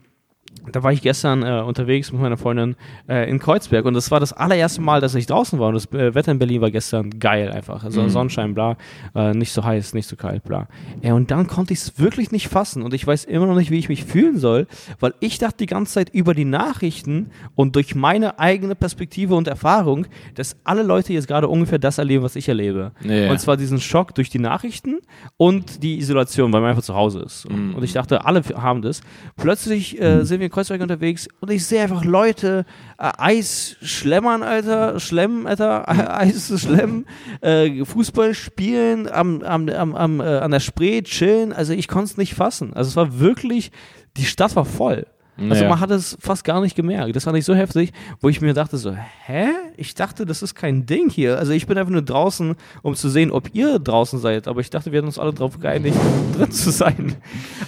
da war ich gestern äh, unterwegs mit meiner Freundin äh, in Kreuzberg und das war das allererste Mal, dass ich draußen war und das äh, Wetter in Berlin war gestern geil einfach. Also Mhm. Sonnenschein, bla, äh, nicht so heiß, nicht so kalt, bla. Und dann konnte ich es wirklich nicht fassen und ich weiß immer noch nicht, wie ich mich fühlen soll, weil ich dachte die ganze Zeit über die Nachrichten und durch meine eigene Perspektive und Erfahrung, dass alle Leute jetzt gerade ungefähr das erleben, was ich erlebe. Ja. Und zwar diesen Schock durch die Nachrichten und die Isolation, weil man einfach zu Hause ist. Mhm. Und ich dachte, alle haben das. Plötzlich äh, sind wir Kreuzberg unterwegs und ich sehe einfach Leute äh, Eis schlemmern, Alter, schlemmen, Alter, Eis schlemmen, äh, Fußball spielen, am, am, am, am, äh, an der Spree chillen. Also ich konnte es nicht fassen. Also es war wirklich, die Stadt war voll. Also Ja. man hat es fast gar nicht gemerkt. Das fand ich so heftig, wo ich mir dachte so, hä? Ich dachte, das ist kein Ding hier. Also ich bin einfach nur draußen, um zu sehen, ob ihr draußen seid. Aber ich dachte, wir hätten uns alle darauf geeinigt, drin zu sein.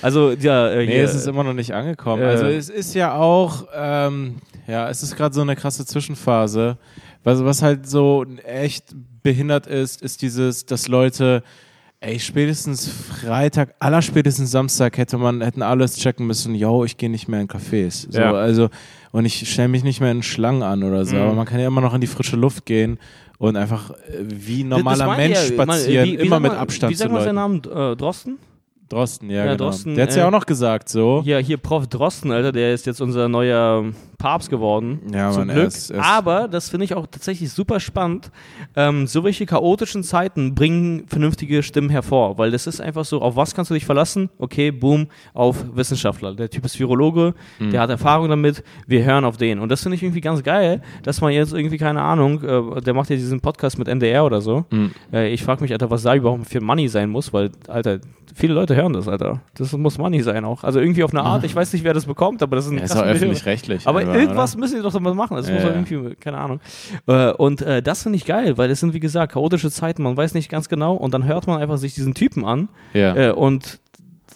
Also ja, äh, Nee, hier, es ist immer noch nicht angekommen. Äh, also es ist ja auch, ähm, ja, es ist gerade so eine krasse Zwischenphase. Was, was halt so echt behindert ist, ist dieses, dass Leute, ey, spätestens Freitag, allerspätestens Samstag hätte man, hätten alles checken müssen, yo, ich gehe nicht mehr in Cafés. So, Ja. also, und ich stelle mich nicht mehr in Schlangen an oder so, Mhm. aber man kann ja immer noch in die frische Luft gehen und einfach äh, wie normaler Mensch ja. Man, spazieren, wie- wie immer mit man- Abstand Wie zu sagt man seinen Namen? Äh, Drosten? Drosten, ja, Ja, genau. Drosten, Der hat es ja äh, auch noch gesagt, so. Ja, hier Prof Drosten, Alter, der ist jetzt unser neuer Papst geworden. Ja, zum Mann, er Glück. ist- er ist- Aber das finde ich auch tatsächlich super spannend. Ähm, so welche chaotischen Zeiten bringen vernünftige Stimmen hervor, weil das ist einfach so, auf was kannst du dich verlassen? Okay, boom, auf Wissenschaftler. Der Typ ist Virologe, Mhm. der hat Erfahrung damit, wir hören auf den. Und das finde ich irgendwie ganz geil, dass man jetzt irgendwie, keine Ahnung, äh, der macht ja diesen Podcast mit NDR oder so. Mhm. Äh, ich frage mich, Alter, was da überhaupt für Money sein muss, weil, Alter, viele Leute hören das, Alter. Das muss Money sein auch. Also irgendwie auf eine Art, ich weiß nicht, wer das bekommt, aber das ist ein Er ist auch öffentlich-rechtlich. Aber einfach, irgendwas oder? müssen die doch damit machen. Das Ja, muss ja. irgendwie, keine Ahnung. Äh, und äh, das finde ich geil, weil es sind, wie gesagt, chaotische Zeiten. Man weiß nicht ganz genau und dann hört man einfach sich diesen Typen an Ja. äh, und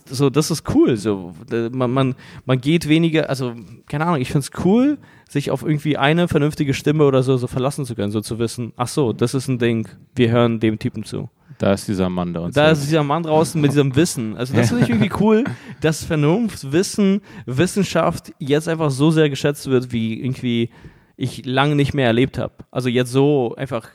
so, das ist cool. So, man, man, man geht weniger, also, keine Ahnung, ich finde es cool, sich auf irgendwie eine vernünftige Stimme oder so, so verlassen zu können, so zu wissen, ach so, das ist ein Ding, wir hören dem Typen zu. Da ist dieser Mann, uns Da ist dieser Mann draußen mit diesem Wissen. Also das finde ich irgendwie cool, dass Vernunft, Wissen, Wissenschaft jetzt einfach so sehr geschätzt wird, wie irgendwie ich lange nicht mehr erlebt habe. Also jetzt so einfach,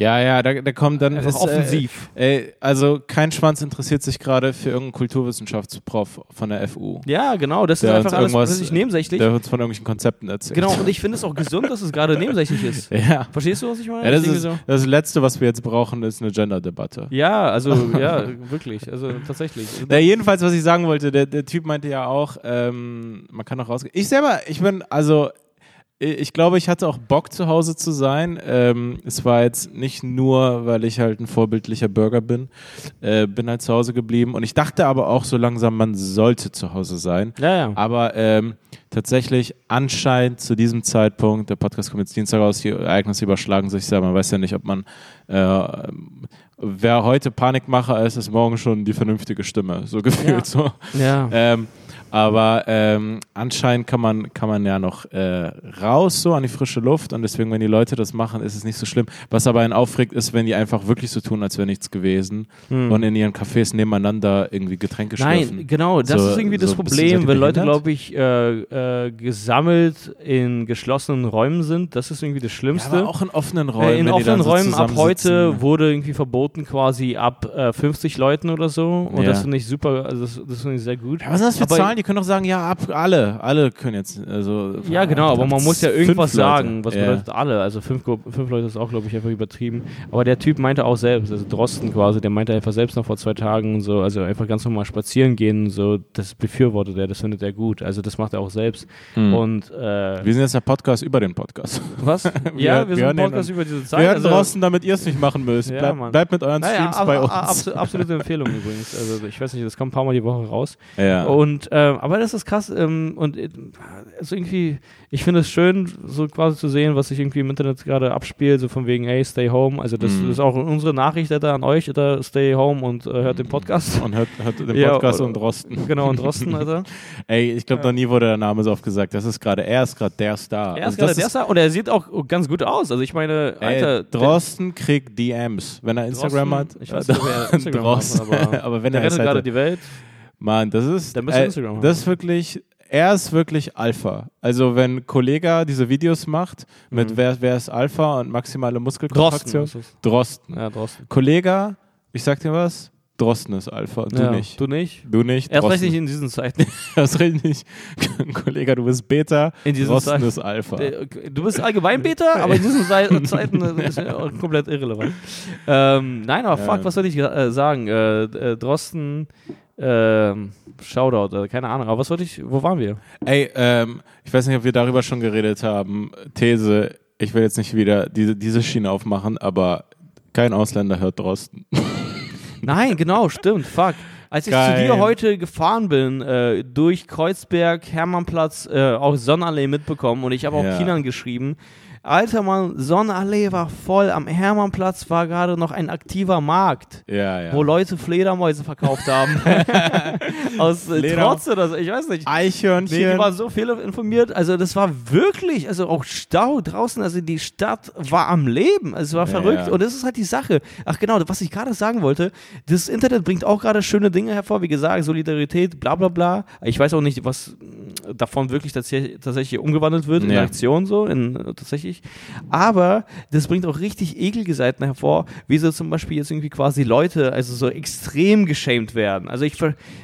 Ja, ja, da, da kommt dann. einfach ist, offensiv. Äh, ey, also kein Schwanz interessiert sich gerade für irgendeinen Kulturwissenschaftsprof von der FU, ja, genau, das ist einfach alles plötzlich nebensächlich. der uns von irgendwelchen Konzepten erzählt. Genau, und ich finde es auch gesund, dass es gerade nebensächlich ist. Ja. Verstehst du, was ich meine? ja das, Irgendwie ist, so. das Letzte, was wir jetzt brauchen, ist eine Gender-Debatte. ja, also, ja, wirklich, also tatsächlich. Na, jedenfalls, was ich sagen wollte, der, der Typ meinte ja auch, ähm, man kann auch rausgehen. Ich selber, ich bin, also, ich glaube, ich hatte auch Bock, zu Hause zu sein. Ähm, es war jetzt nicht nur, weil ich halt ein vorbildlicher Bürger bin, äh, bin halt zu Hause geblieben. Und ich dachte aber auch so langsam, man sollte zu Hause sein. Ja, ja. Aber ähm, tatsächlich anscheinend zu diesem Zeitpunkt, der Podcast kommt jetzt Dienstag raus, die Ereignisse überschlagen sich sehr. Man weiß ja nicht, ob man, äh, wer heute Panikmacher ist, ist morgen schon die vernünftige Stimme, so gefühlt Ja. so. Ja. Ähm, Aber ähm, anscheinend kann man, kann man ja noch äh, raus so an die frische Luft und deswegen, wenn die Leute das machen, ist es nicht so schlimm. Was aber einen aufregt, ist, wenn die einfach wirklich so tun, als wäre nichts gewesen und in ihren Cafés nebeneinander irgendwie Getränke schlürfen. Nein, genau, das So- ist irgendwie das so Problem, wenn Leute, glaube ich, äh, äh, gesammelt in geschlossenen Räumen sind. Das ist irgendwie das Ja, Schlimmste. aber auch in offenen Räumen. Äh, in die dann offenen so Räumen ab heute wurde irgendwie verboten, quasi ab äh, 50 Leuten oder so. Und Ja. das finde ich super, also das, das finde ich sehr gut. Ja, was sind das für Aber- Zahlen? Die können doch sagen, ja, ab alle. Alle können jetzt. Also, Ja, genau, aber man muss ja irgendwas sagen. Was ja. bedeutet alle? Also fünf, fünf Leute ist auch, glaube ich, einfach übertrieben. Aber der Typ meinte auch selbst, also Drosten quasi, der meinte einfach selbst noch vor zwei Tagen und so, also einfach ganz normal spazieren gehen, und so, das befürwortet er, das findet er gut. Also das macht er auch selbst. Hm. Und äh, Wir sind jetzt der Podcast über den Podcast. was? ja, wir, wir sind ein Podcast über diese Zeit. Wir hören also, draußen, damit ihr es nicht machen müsst. Ja, Bleib, bleibt mit euren naja, Streams ab, bei ab, uns. abso- absolute Empfehlung übrigens. Also ich weiß nicht, das kommt ein paar Mal die Woche raus. ja. Und ähm, aber das ist krass ähm, und äh, also irgendwie, ich finde es schön, so quasi zu sehen, was sich irgendwie im Internet gerade abspielt, so von wegen, hey, stay home. Also das, Mhm. das ist auch unsere Nachricht da an euch, da stay home und äh, hört den Podcast. und hört, hört den Ja, Podcast oder- und Drosten. genau, und Drosten, Alter. Ey, ich glaube, noch nie wurde der Name so oft gesagt. Das ist gerade, er ist gerade der Star. Er Also ist gerade der Star und er sieht auch ganz gut aus. Also ich meine, Ey, Alter, Drosten kriegt DMs, wenn er Instagram hat. Drosten, Ich weiß nicht, ob er Instagram Drosten, hat, aber, aber wenn er rettet gerade hätte. die Welt. Mann, das ist, müsste äh, Instagram haben. das ist wirklich, er ist wirklich Alpha. Also wenn Kollega diese Videos macht mit Mhm. wer, wer ist Alpha und maximale Drosten. Muskelkontraktion. ist es. Drosten. Ja, Drosten. Kollega, ich sag dir was, Drosten ist Alpha, du ja, nicht. Du nicht? Du nicht, Erst recht Drosten. nicht in diesen Zeiten. Erst recht nicht. Kollega, du bist Beta, In diesen Drosten Zeiten. ist Alpha. Der- Du bist allgemein Beta, aber in diesen Zei- Zeiten äh, ist ja auch komplett irrelevant. Ähm, nein, aber fuck, Ja. was soll ich äh, sagen? Äh, äh, Drosten, ähm, Shoutout, äh, keine Ahnung. Aber was wollte ich, wo waren wir? Ey, ähm, ich weiß nicht, ob wir darüber schon geredet haben. These, ich will jetzt nicht wieder diese, diese Schiene aufmachen, aber kein Ausländer hört Drosten. Nein, genau, stimmt, fuck. Als ich Geil. zu dir heute gefahren bin, äh, durch Kreuzberg, Hermannplatz, äh, auch Sonnenallee mitbekommen und ich habe auch Ja. Kindern geschrieben. Alter Mann, Sonnenallee war voll, am Hermannplatz war gerade noch ein aktiver Markt. Ja, ja. wo Leute Fledermäuse verkauft haben. Aus äh, Trotz oder so, ich weiß nicht. Nee, Eichhörnchen. die waren so viel informiert. Also das war wirklich, also auch Stau draußen, also die Stadt war am Leben. Also es war Ja, verrückt. Und das ist halt die Sache. Ach genau, was ich gerade sagen wollte, das Internet bringt auch gerade schöne Dinge hervor, wie gesagt, Solidarität, bla bla bla. Ich weiß auch nicht, was davon wirklich tatsächlich, tatsächlich umgewandelt wird in Ja. Aktion so, in, tatsächlich. Aber das bringt auch richtig ekelige Seiten hervor, wie so zum Beispiel jetzt irgendwie quasi Leute, also so extrem geschämt werden. Also ich,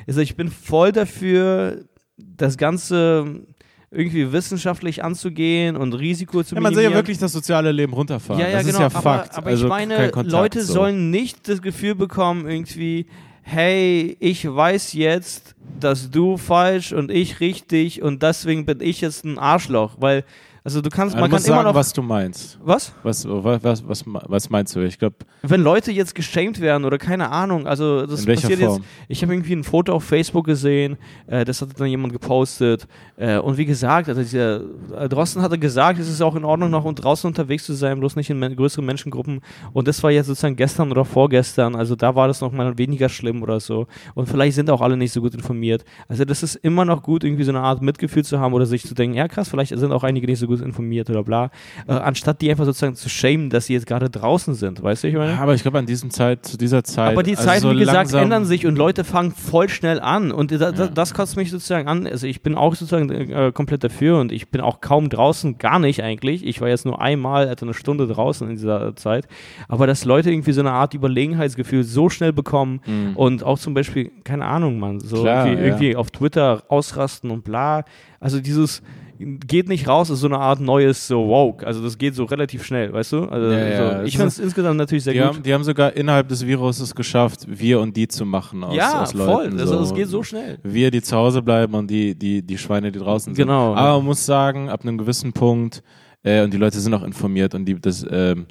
also ich bin voll dafür, das Ganze irgendwie wissenschaftlich anzugehen und Risiko zu ja, man soll ja wirklich das soziale Leben runterfahren. Ja, ja, das genau. ist ja Fakt. Aber, aber also ich meine, Kontakt, Leute so. sollen nicht das Gefühl bekommen, irgendwie, hey, ich weiß jetzt, dass du falsch und ich richtig und deswegen bin ich jetzt ein Arschloch, weil also du kannst, Also man kann immer sagen, noch was du meinst. was? Was, was, was, was, meinst du? Ich glaube, Wenn Leute jetzt geschämt werden oder keine Ahnung, also das in passiert Form? jetzt. Ich habe irgendwie ein Foto auf Facebook gesehen, äh, das hat dann jemand gepostet. Äh, und wie gesagt, also dieser, äh, Drosten hatte gesagt, es ist auch in Ordnung, noch und draußen unterwegs zu sein, bloß nicht in men größeren Menschengruppen. Und das war jetzt sozusagen gestern oder vorgestern. Also da war das noch mal weniger schlimm oder so. Und vielleicht sind auch alle nicht so gut informiert. Also das ist immer noch gut, irgendwie so eine Art Mitgefühl zu haben oder sich zu denken, ja krass, vielleicht sind auch einige nicht so gut informiert oder bla. Äh, anstatt die einfach sozusagen zu shamen, dass sie jetzt gerade draußen sind. Weißt du, ich meine? Aber ich glaube, an diesem Zeit, zu dieser Zeit. Aber die also Zeiten, so wie gesagt, ändern sich und Leute fangen voll schnell an. Und da, da, Ja. das kotzt mich sozusagen an. Also ich bin auch sozusagen äh, komplett dafür und ich bin auch kaum draußen, gar nicht eigentlich. Ich war jetzt nur einmal, etwa eine Stunde draußen in dieser Zeit. Aber dass Leute irgendwie so eine Art Überlegenheitsgefühl so schnell bekommen Mhm. und auch zum Beispiel, keine Ahnung, man, so Klar, irgendwie, ja. irgendwie auf Twitter ausrasten und bla. Also dieses geht nicht raus, ist so eine Art neues so woke. Also das geht so relativ schnell, weißt du? Also Ja, ja, so, das ich finde es insgesamt natürlich sehr Die gut. haben, die haben sogar innerhalb des Viruses geschafft, wir und die zu machen aus, ja, aus voll. Leuten. Also es geht so schnell. Wir, die zu Hause bleiben und die, die, die Schweine, die draußen sind. Genau. Aber man muss sagen, ab einem gewissen Punkt, äh, und die Leute sind auch informiert und die das ähm,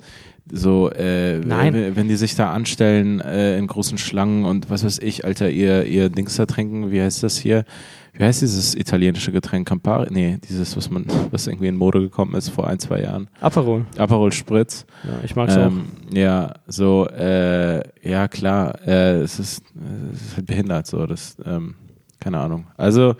so, äh, wenn- wenn die sich da anstellen äh, in großen Schlangen und was weiß ich, Alter, ihr, ihr Dings da trinken, wie heißt das hier? Wie heißt dieses italienische Getränk? Campari? Nee, dieses, was man, was irgendwie in Mode gekommen ist vor ein, zwei Jahren. Aperol. Aperol Spritz. Ja, ich mag's auch. Ähm, ja, so, äh, ja klar, äh, es, ist, es ist halt behindert, so, das, ähm, keine Ahnung. Also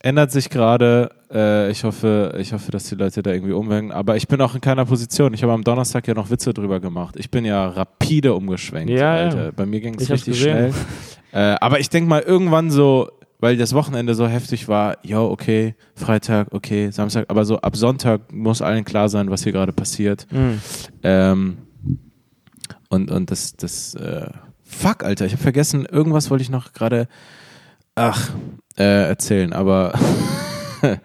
ändert sich gerade. Äh, ich hoffe, ich hoffe, dass die Leute da irgendwie umwenden. Aber ich bin auch in keiner Position. Ich habe am Donnerstag ja noch Witze drüber gemacht. Ich bin ja rapide umgeschwenkt. Ja, Alter. ja. Bei mir ging es richtig schnell. Äh, aber ich denke mal irgendwann so, weil das Wochenende so heftig war, jo, okay, Freitag, okay, Samstag, aber so ab Sonntag muss allen klar sein, was hier gerade passiert. Mhm. Ähm, und, und das, das, äh, fuck, Alter, ich habe vergessen, irgendwas wollte ich noch gerade, ach, äh, erzählen, aber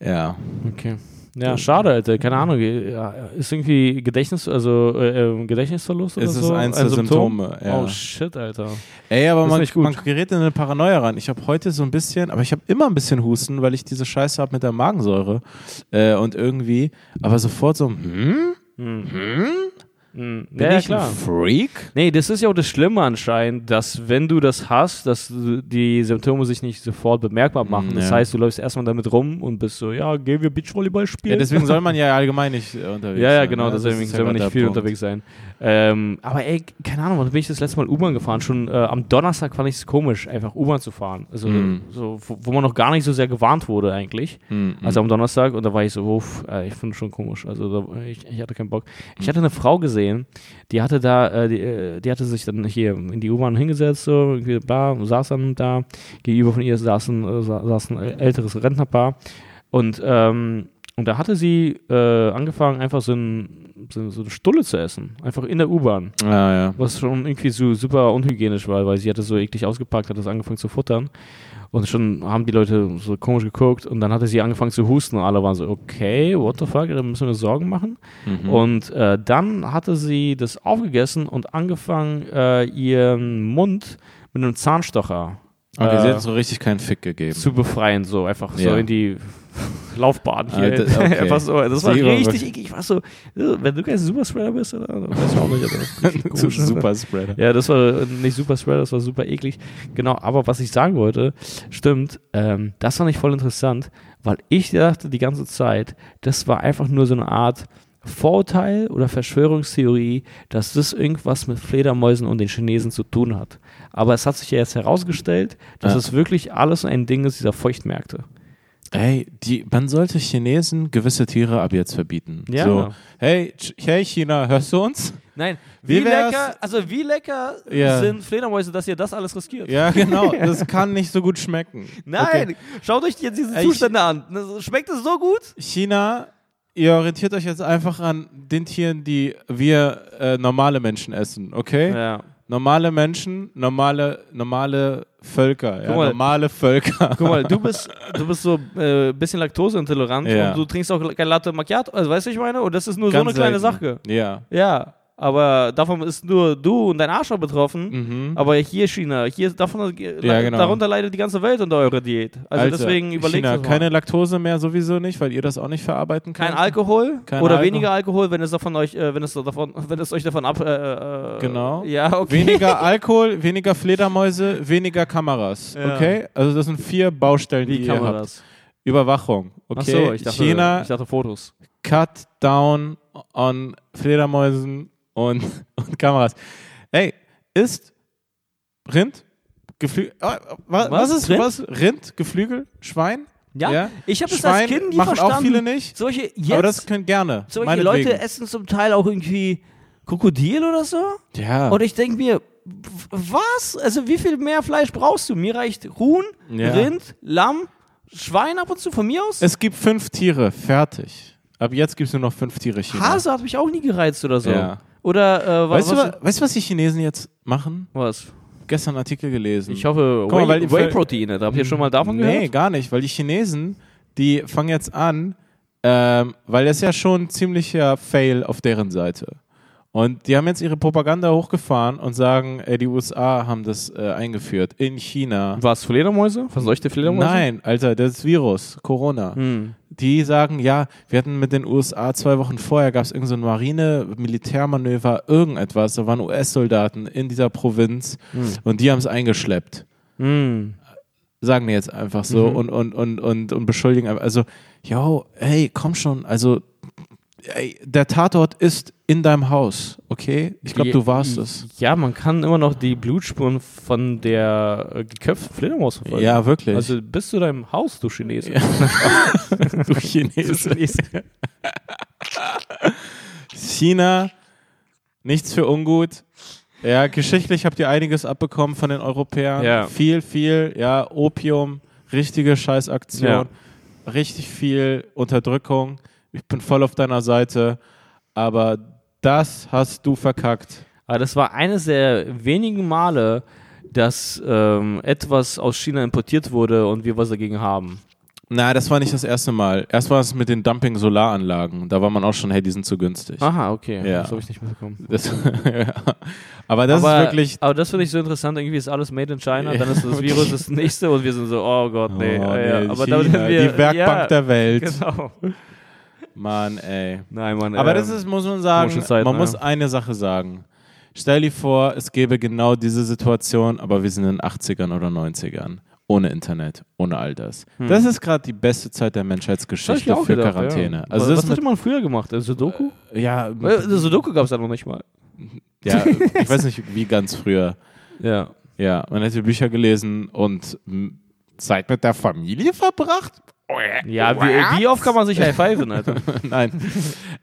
ja. Okay. Ja, schade, Alter. Keine Ahnung. Ja, Ist irgendwie Gedächtnis, also äh, äh, Gedächtnisverlust oder Es ist so? eins ein der Symptom? Symptome, ja. Oh shit, Alter. Ey, aber ist man, man gerät in eine Paranoia ran. Ich habe heute so ein bisschen, aber ich habe immer ein bisschen Husten, weil ich diese Scheiße habe mit der Magensäure. Äh, und irgendwie, aber sofort so, hm? Mhm. Bin Ja, ja, ich klar. ein Freak? Nee, das ist ja auch das Schlimme anscheinend, dass wenn du das hast, dass die Symptome sich nicht sofort bemerkbar machen. Das ja. heißt, du läufst erstmal damit rum und bist so, ja, gehen wir Beachvolleyball spielen. Ja, deswegen soll man ja allgemein nicht äh, unterwegs Ja, ja, sein. genau, ne? deswegen ja soll man nicht viel Punkt. unterwegs sein. Ähm, aber ey, keine Ahnung, wann bin ich das letzte Mal U-Bahn gefahren? Schon äh, am Donnerstag fand ich es komisch, einfach U-Bahn zu fahren. Also, Mhm. so, wo, wo man noch gar nicht so sehr gewarnt wurde eigentlich. Mhm. Also am Donnerstag und da war ich so, uff, äh, ich finde es schon komisch. Also da, ich, ich hatte keinen Bock. Ich hatte eine Frau gesehen, die hatte da, äh, die, äh, die hatte sich dann hier in die U-Bahn hingesetzt, so, irgendwie, bla, saß dann da. Gegenüber von ihr saßen, äh, sa- saß ein älteres Rentnerpaar. Und, ähm, und da hatte sie äh, angefangen, einfach so, ein, so, so eine Stulle zu essen. Einfach in der U-Bahn. Ah, ja. Was schon irgendwie so super unhygienisch war, weil sie hatte so eklig ausgepackt, hat das angefangen zu futtern. Und schon haben die Leute so komisch geguckt und dann hatte sie angefangen zu husten und alle waren so, okay, what the fuck, da müssen wir uns Sorgen machen. Mhm. Und äh, dann hatte sie das aufgegessen und angefangen, äh, ihren Mund mit einem Zahnstocher Okay, sie äh, hat so richtig keinen Fick gegeben. zu befreien, so einfach so Ja. in die Laufbahn hier. Ah, das- okay. einfach so, das war war richtig eklig. Ich war so, äh, wenn du kein Superspreader bist, oder? dann weiß ich auch nicht. Zu Super Spreader. Ja, das war äh, nicht super Spreader, das war super eklig. Genau, aber was ich sagen wollte, stimmt, ähm, das fand ich voll interessant, weil ich dachte die ganze Zeit, das war einfach nur so eine Art Vorurteil oder Verschwörungstheorie, dass das irgendwas mit Fledermäusen und den Chinesen zu tun hat. Aber es hat sich ja jetzt herausgestellt, dass Ja. es wirklich alles ein Ding ist dieser Feuchtmärkte. Ey, die, man sollte Chinesen gewisse Tiere ab jetzt verbieten. Ja. So, hey, Ch- hey China, hörst du uns? Nein, Wie wie, lecker, also wie lecker Ja. sind Fledermäuse, dass ihr das alles riskiert? Ja, genau. Das kann nicht so gut schmecken. Nein, Okay. schaut euch jetzt diese Ich- Zustände an. Das- Schmeckt es so gut? China, ihr orientiert euch jetzt einfach an den Tieren, die wir äh, normale Menschen essen, okay? Ja. Normale Menschen, normale, normale Völker, ja, mal. normale Völker. Guck mal, du bist, du bist so ein äh, bisschen laktoseintolerant Ja. und du trinkst auch kein Latte Macchiato. Also, weißt du, was ich meine? Und das ist nur so Ganz eine kleine selten. Sache. Ja. Ja, aber davon ist nur du und dein Arschloch betroffen. Mhm. Aber hier China, hier davon, Ja, genau. darunter leidet die ganze Welt unter eurer Diät. Also Alter, deswegen überlegt China, keine Laktose mehr sowieso nicht, weil ihr das auch nicht verarbeiten könnt. Kein Alkohol Kein oder Alkohol. weniger Alkohol, wenn es davon euch, äh, wenn es davon, wenn es euch davon ab. Äh, äh, Genau. Ja, okay. Weniger Alkohol, weniger Fledermäuse, weniger Kameras. Ja. Okay? Also das sind vier Baustellen, die Wie ihr habt. Kameras. Überwachung. Okay? So, ich dachte, China ich dachte Fotos. cut down on Fledermäusen und, und Kameras. Ey, ist Rind, Geflügel, was, was Was? ist Rind? was? Rind, Geflügel, Schwein? Ja, ich habe das als Kind nie machen verstanden. auch viele nicht. Solche jetzt, aber das können gerne. solche. Leute essen zum Teil auch irgendwie Krokodil oder so. Ja. Und ich denke mir, was? Also wie viel mehr Fleisch brauchst du? Mir reicht Huhn, Ja. Rind, Lamm, Schwein ab und zu von mir aus. es gibt fünf Tiere, fertig. Ab jetzt gibt es nur noch fünf Tiere China. Hase hat mich auch nie gereizt oder so. Ja. Oder äh, Weißt du, was? wa- weißt du, was die Chinesen jetzt machen? was? Gestern einen Artikel gelesen. Ich hoffe, Guck mal, Whey- Whey-Proteine. Habt ihr schon mal davon nee, gehört? gar nicht, weil die Chinesen, die fangen jetzt an, ähm, weil das ist ja schon ein ziemlicher Fail auf deren Seite. Und die haben jetzt ihre Propaganda hochgefahren und sagen, ey, die USA haben das äh, eingeführt in China. Was, Fledermäuse? Verseuchte Fledermäuse? Nein, Alter, das Virus, Corona. Hm. Die sagen, ja, wir hatten mit den USA zwei Wochen vorher, gab es irgendein so Marine-Militärmanöver, irgendetwas, da waren US-Soldaten in dieser Provinz und die haben es eingeschleppt. Hm. Sagen die jetzt einfach so Mhm. und, und, und, und, und beschuldigen einfach. Also, yo, hey, komm schon, also ey, der Tatort ist in deinem Haus, okay? Ich glaube, Ja, du warst es. Ja, man kann immer noch die Blutspuren von der äh, geköpften Fledermaus verfolgen. Ja, wirklich. Also bis zu deinem Haus, du Chinese. du Chinese. China, nichts für ungut. Ja, geschichtlich habt ihr einiges abbekommen von den Europäern. Ja. Viel, viel, ja, Opium, richtige Scheißaktion, richtig viel Unterdrückung. Ich bin voll auf deiner Seite, aber das hast du verkackt. Aber das war eines der wenigen Male, dass ähm, etwas aus China importiert wurde und wir was dagegen haben. Na, das war nicht das erste Mal. Erst war es mit den Dumping-Solaranlagen. Da war man auch schon, hey, die sind zu günstig. Aha, okay. Ja. Das habe ich nicht mitbekommen. Das, ja. Aber das aber, ist wirklich. aber das finde ich so interessant. Irgendwie ist alles made in China, dann ist das Virus das nächste und wir sind so, oh Gott, nee. Oh, nee, Aber China, wir, die Werkbank der Welt. Genau. Mann, ey. Nein, Mann. Aber ähm, das ist, muss man sagen, Zeit, man ne? muss eine Sache sagen. Stell dir vor, es gäbe genau diese Situation, aber wir sind in den 80ern oder 90ern. Ohne Internet, ohne all das. Das ist gerade die beste Zeit der Hm. Menschheitsgeschichte für gedacht, Quarantäne. Ja. Also was das hätte man früher gemacht? Äh, Sudoku? ja, Äh, Sudoku gab es ja noch nicht mal. ja, ich weiß nicht, wie ganz früher. Ja. Ja, man hätte Bücher gelesen und m, Zeit mit der Familie verbracht? Ja, wie, wie oft kann man sich high-fiven, Alter? Nein.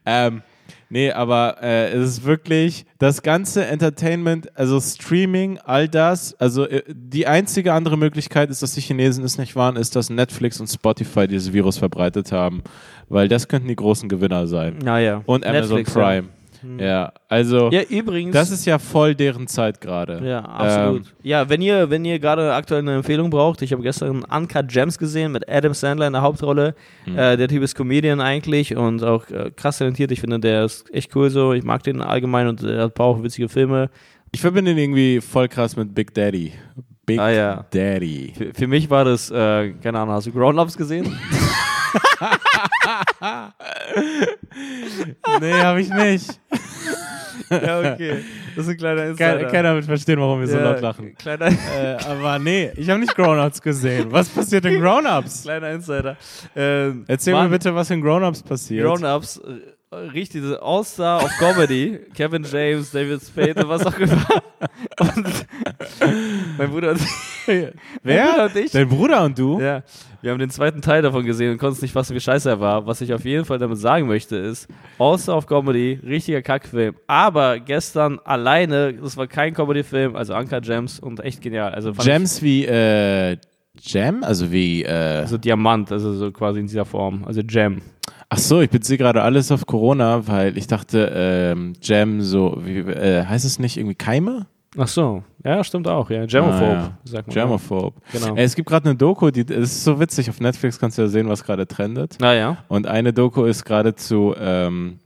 ähm, nee, aber äh, es ist wirklich das ganze Entertainment, also Streaming, all das. Also äh, die einzige andere Möglichkeit ist, dass die Chinesen es nicht waren, ist, dass Netflix und Spotify dieses Virus verbreitet haben. Weil das könnten die großen Gewinner sein. Naja. Und Amazon Netflix, Prime. Ja. Also Ja, ja übrigens. das ist ja voll deren Zeit gerade. Ja, absolut. Ähm, ja, wenn ihr, wenn ihr gerade aktuell eine Empfehlung braucht, ich habe gestern Uncut Gems gesehen mit Adam Sandler in der Hauptrolle. Hm. Äh, der Typ ist Comedian eigentlich und auch äh, krass talentiert. Ich finde, der ist echt cool so. Ich mag den allgemein und er hat ein paar auch witzige Filme. ich verbinde ihn irgendwie voll krass mit Big Daddy. Big Ah, ja. Daddy. Für, für mich war das, äh, keine Ahnung, hast du Grown-Ups gesehen? nee, habe ich nicht. ja, okay. Das ist ein kleiner Keiner, keiner wird verstehen, warum wir so laut lachen. Kleiner, Äh, aber nee, ich habe nicht Grown-Ups gesehen. Was passiert in Grown-Ups? kleiner Insider. Ähm, Erzähl Mann, mir bitte, was in Grown-Ups passiert. Grown-Ups, äh, richtig, diese All-Star of Comedy, Kevin James, David Spade und was auch immer. Und mein Bruder und Bruder Wer? und ich, Dein Bruder und du? ja, wir haben den zweiten Teil davon gesehen und konnten es nicht fassen, wie scheiße er war. Was ich auf jeden Fall damit sagen möchte, ist, All-Star of Comedy, richtiger Kackfilm. Aber gestern alleine, das war kein Comedy-Film, also Anker Gems und echt genial. Also Gems wie äh, Gem? Also wie. Ich, Äh, so Diamant, also so quasi in dieser Form. Also Gem. Ach so, ich beziehe gerade alles auf Corona, weil ich dachte, ähm, Gem so. Wie, äh, heißt es nicht irgendwie Keime? Ach so, ja, stimmt auch, ja. Gemophobe, Ah, ja. sagt man. Germophobe. Genau. Äh, es gibt gerade eine Doku, die das ist so witzig. Auf Netflix kannst du ja sehen, was gerade trendet. Naja. Und eine Doku ist gerade zu, ähm,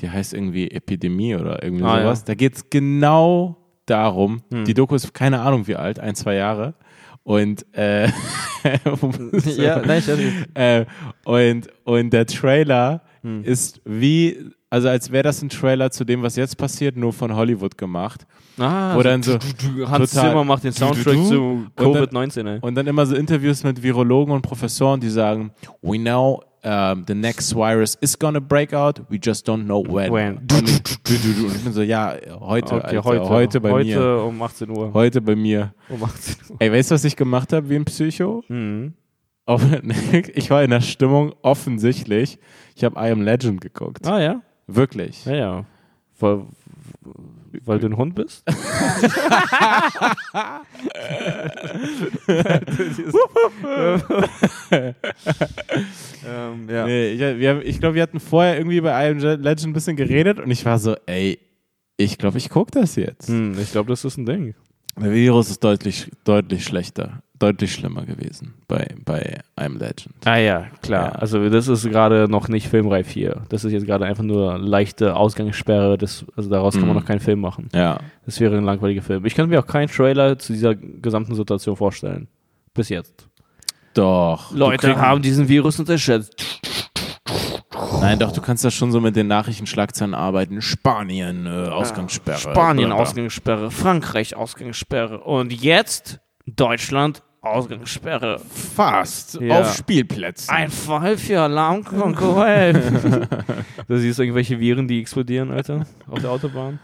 die heißt irgendwie Epidemie oder irgendwie Ah, sowas. ja. Da geht es genau darum. Hm. Die Doku ist keine Ahnung wie alt, ein, zwei Jahre. Und, äh, ja, nein, ich äh, und, und der Trailer Hm. ist wie, also als wäre das ein Trailer zu dem, was jetzt passiert, nur von Hollywood gemacht. Ah, Wo dann so Hans total- Zimmer macht den Soundtrack Du, du, zu Und dann- Covid-19, ey. Und dann immer so Interviews mit Virologen und Professoren, die sagen, we know um, the next virus is gonna break out, we just don't know when. When. Und ich, bin so, ja, heute, Okay, Alter, heute, heute, bei heute mir. um 18 Uhr. Heute bei mir. Um 18 Uhr. Ey, weißt du, was ich gemacht habe wie ein Psycho? Mhm. Ich war in der Stimmung offensichtlich. Ich habe I Am Legend geguckt. Ah, ja? Wirklich. Ja, ja. Weil, weil du ein Hund bist? ähm, ja. Nee, ich ich glaube, wir hatten vorher irgendwie bei I Am Legend ein bisschen geredet und ich war so, ey, ich glaube, ich gucke das jetzt. Hm, ich glaube, das ist ein Ding. Der Virus ist deutlich, deutlich schlechter, deutlich schlimmer gewesen bei, bei I'm Legend. Ah ja, klar. Ja. Also das ist gerade noch nicht filmreif hier. Das ist jetzt gerade einfach nur leichte Ausgangssperre. Das, also daraus kann man Mhm. noch keinen Film machen. Ja. Das wäre ein langweiliger Film. Ich könnte mir auch keinen Trailer zu dieser gesamten Situation vorstellen. Bis jetzt. Doch. Leute haben diesen Virus unterschätzt. Nein, doch, du kannst da schon so mit den Nachrichtenschlagzeilen arbeiten. Spanien, äh, Ausgangssperre. Spanien. Ausgangssperre, Frankreich Ausgangssperre und jetzt Deutschland Ausgangssperre. Fast. Ja. Auf Spielplätzen. Ein Fall für Alarmkonkurrent. du siehst irgendwelche Viren, die explodieren, Alter, auf der Autobahn.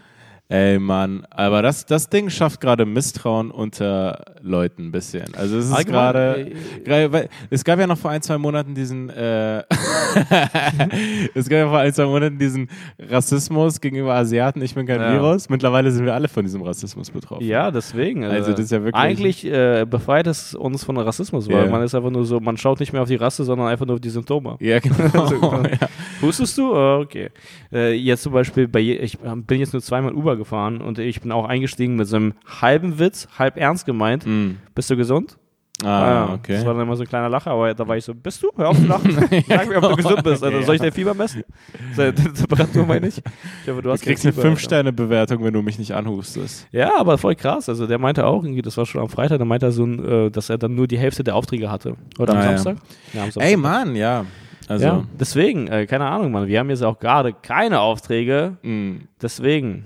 Ey, Mann. Aber das, das Ding schafft gerade Misstrauen unter Leuten ein bisschen. Also es ist gerade... äh, Es gab ja noch vor ein, zwei Monaten diesen... Äh, es gab ja vor ein, zwei Monaten diesen Rassismus gegenüber Asiaten. Ich bin kein Ja. Virus. Mittlerweile sind wir alle von diesem Rassismus betroffen. Ja, deswegen. Also das ist ja wirklich- Eigentlich äh, befreit es uns von Rassismus, weil Ja. man ist einfach nur so, man schaut nicht mehr auf die Rasse, sondern einfach nur auf die Symptome. Ja, genau. ja. Hustest du? Oh, okay. Äh, jetzt zum Beispiel, bei ich bin jetzt nur zweimal Uber gefahren und ich bin auch eingestiegen mit so einem halben Witz, halb ernst gemeint. Mm. Bist du gesund? Ah, ja. okay. Das war dann immer so ein kleiner Lacher, aber da war ich so, bist du? Hör auf zu lachen. Sag mir, ob du gesund bist. Also, soll ich dein Fieber messen? Temperatur meine ich. Ich hoffe, du Du hast kriegst kein eine Fieber, Alter. 5-Sterne-Bewertung, wenn du mich nicht anhustest. Ja, aber voll krass. Also der meinte auch irgendwie, das war schon am Freitag, da meinte er so, ein, äh, dass er dann nur die Hälfte der Aufträge hatte. Oder am Ah, ja. Samstag? Ja, am Samstag. Ey, Mann, ja. Also, ja, deswegen, äh, keine Ahnung, Mann. Wir haben jetzt auch gerade keine Aufträge. mm. Deswegen.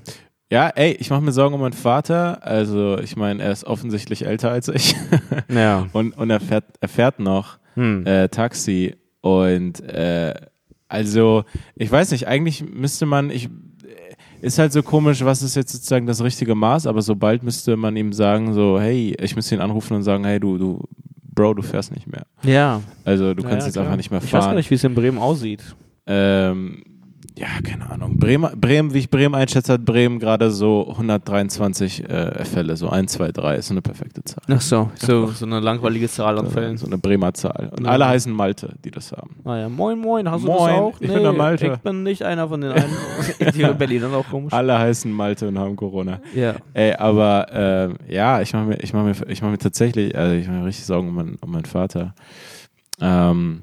Ja, ey, ich mache mir Sorgen um meinen Vater. Also, ich meine, er ist offensichtlich älter als ich. Ja. und, und er, fährt, er fährt noch Hm. äh, Taxi. Und äh, also, ich weiß nicht, eigentlich müsste man, ich, ist halt so komisch, was ist jetzt sozusagen das richtige Maß, aber sobald müsste man ihm sagen, so, hey, ich müsste ihn anrufen und sagen, hey, du, du, Bro, du fährst nicht mehr. Ja. Also, du kannst ja, jetzt klar. einfach nicht mehr Ich weiß gar fahren. nicht, wie es in Bremen aussieht. Ähm, ja, keine Ahnung. Bremen, Bremen, wie ich Bremen einschätze, hat Bremen gerade so 123 äh, Fälle, so 1, 2, 3 ist so eine perfekte Zahl. Ach so, so, so eine langweilige Zahl an Fällen. So eine Bremer Zahl. Und Ja. alle heißen Malte, die das haben. Ah ja, moin, moin, hast du Moin, das auch? ich bin der Malte. Ich bin nicht einer von den einen. die in Berlin sind auch komisch. Alle heißen Malte und haben Corona. Ja. Ey, aber ähm, ja, ich mache mir, ich mach mir, ich mach mir tatsächlich, also ich mache mir richtig Sorgen um, meinen- um meinen Vater. Ähm,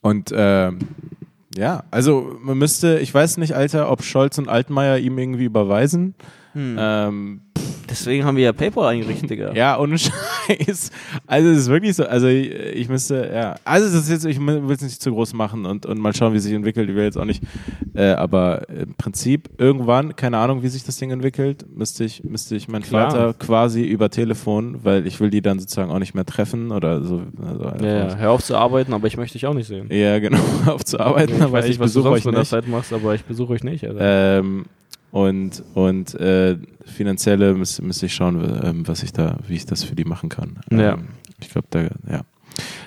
und ähm, ja, also man müsste, ich weiß nicht, Alter, ob Scholz und Altmaier ihm irgendwie überweisen. Hm. Ähm, Deswegen haben wir ja PayPal eingerichtet, Digga. Ja, ohne Scheiß. Also es ist wirklich so, also ich, ich müsste, ja. Also es ist jetzt, ich will es nicht zu groß machen und, und mal schauen, wie es sich entwickelt. Ich will jetzt auch nicht, äh, aber im Prinzip irgendwann, keine Ahnung, wie sich das Ding entwickelt, müsste ich, müsste ich meinen Klar. Vater quasi über Telefon, weil ich will die dann sozusagen auch nicht mehr treffen oder so. Also Ja, ja, hör auf zu arbeiten, aber ich möchte dich auch nicht sehen. ja, genau, aufzuarbeiten, Ich aber weiß ich nicht, was du besuche sonst euch in der nicht. Zeit machst, aber ich besuche euch nicht. Ähm, und und äh, finanzielle müsste müsste ich schauen, ähm, was ich da, wie ich das für die machen kann. Ja. Ähm, ich glaube, da, ja.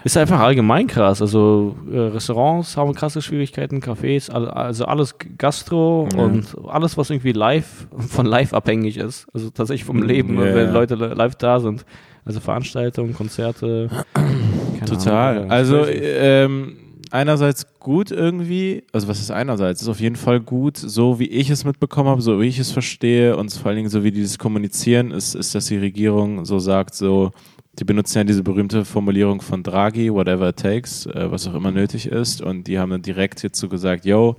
Ist einfach allgemein krass. Also äh, Restaurants haben krasse Schwierigkeiten, Cafés, all, also alles Gastro Ja. und alles, was irgendwie live, von live abhängig ist. Also tatsächlich vom Leben, Ja, wenn ja. Leute li- live da sind. Also Veranstaltungen, Konzerte. Total. Ahnung, ja, also ähm, einerseits gut irgendwie, also was ist einerseits? Ist auf jeden Fall gut, so wie ich es mitbekommen habe, so wie ich es verstehe und vor allen Dingen so wie die das kommunizieren, ist, ist, dass die Regierung so sagt, so, die benutzen ja diese berühmte Formulierung von Draghi, whatever it takes, äh, was auch immer nötig ist und die haben dann direkt hierzu gesagt, yo,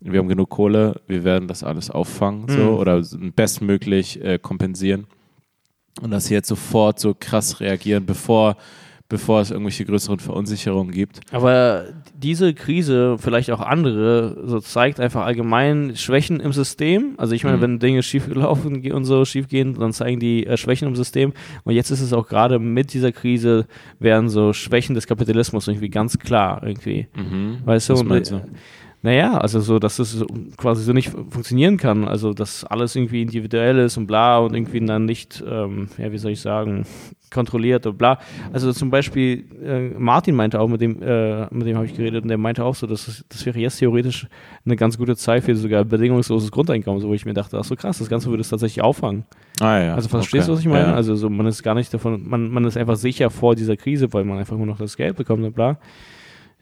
wir haben genug Kohle, wir werden das alles auffangen so, Mhm. oder bestmöglich äh, kompensieren. Und dass sie jetzt sofort so krass reagieren, bevor, bevor es irgendwelche größeren Verunsicherungen gibt. Aber diese Krise, vielleicht auch andere, so zeigt einfach allgemein Schwächen im System. Also ich meine, Mhm. wenn Dinge schief laufen ge- und so schief gehen, dann zeigen die äh, Schwächen im System. Und jetzt ist es auch gerade mit dieser Krise werden so Schwächen des Kapitalismus irgendwie ganz klar irgendwie. Weißt du? Was Und, meinst du? Naja, also so, dass es quasi so nicht funktionieren kann. Also, dass alles irgendwie individuell ist und bla und irgendwie dann nicht, ähm, ja, wie soll ich sagen, kontrolliert und bla. Also zum Beispiel, äh, Martin meinte auch, mit dem, äh, mit dem habe ich geredet und der meinte auch so, dass das wäre jetzt theoretisch eine ganz gute Zeit für sogar bedingungsloses Grundeinkommen, so wo ich mir dachte, ach so krass, das Ganze würde es tatsächlich auffangen. Ah, ja. Also verstehst du, okay. was ich meine? Ja. Also so, man ist gar nicht davon, man, man ist einfach sicher vor dieser Krise, weil man einfach nur noch das Geld bekommt und bla.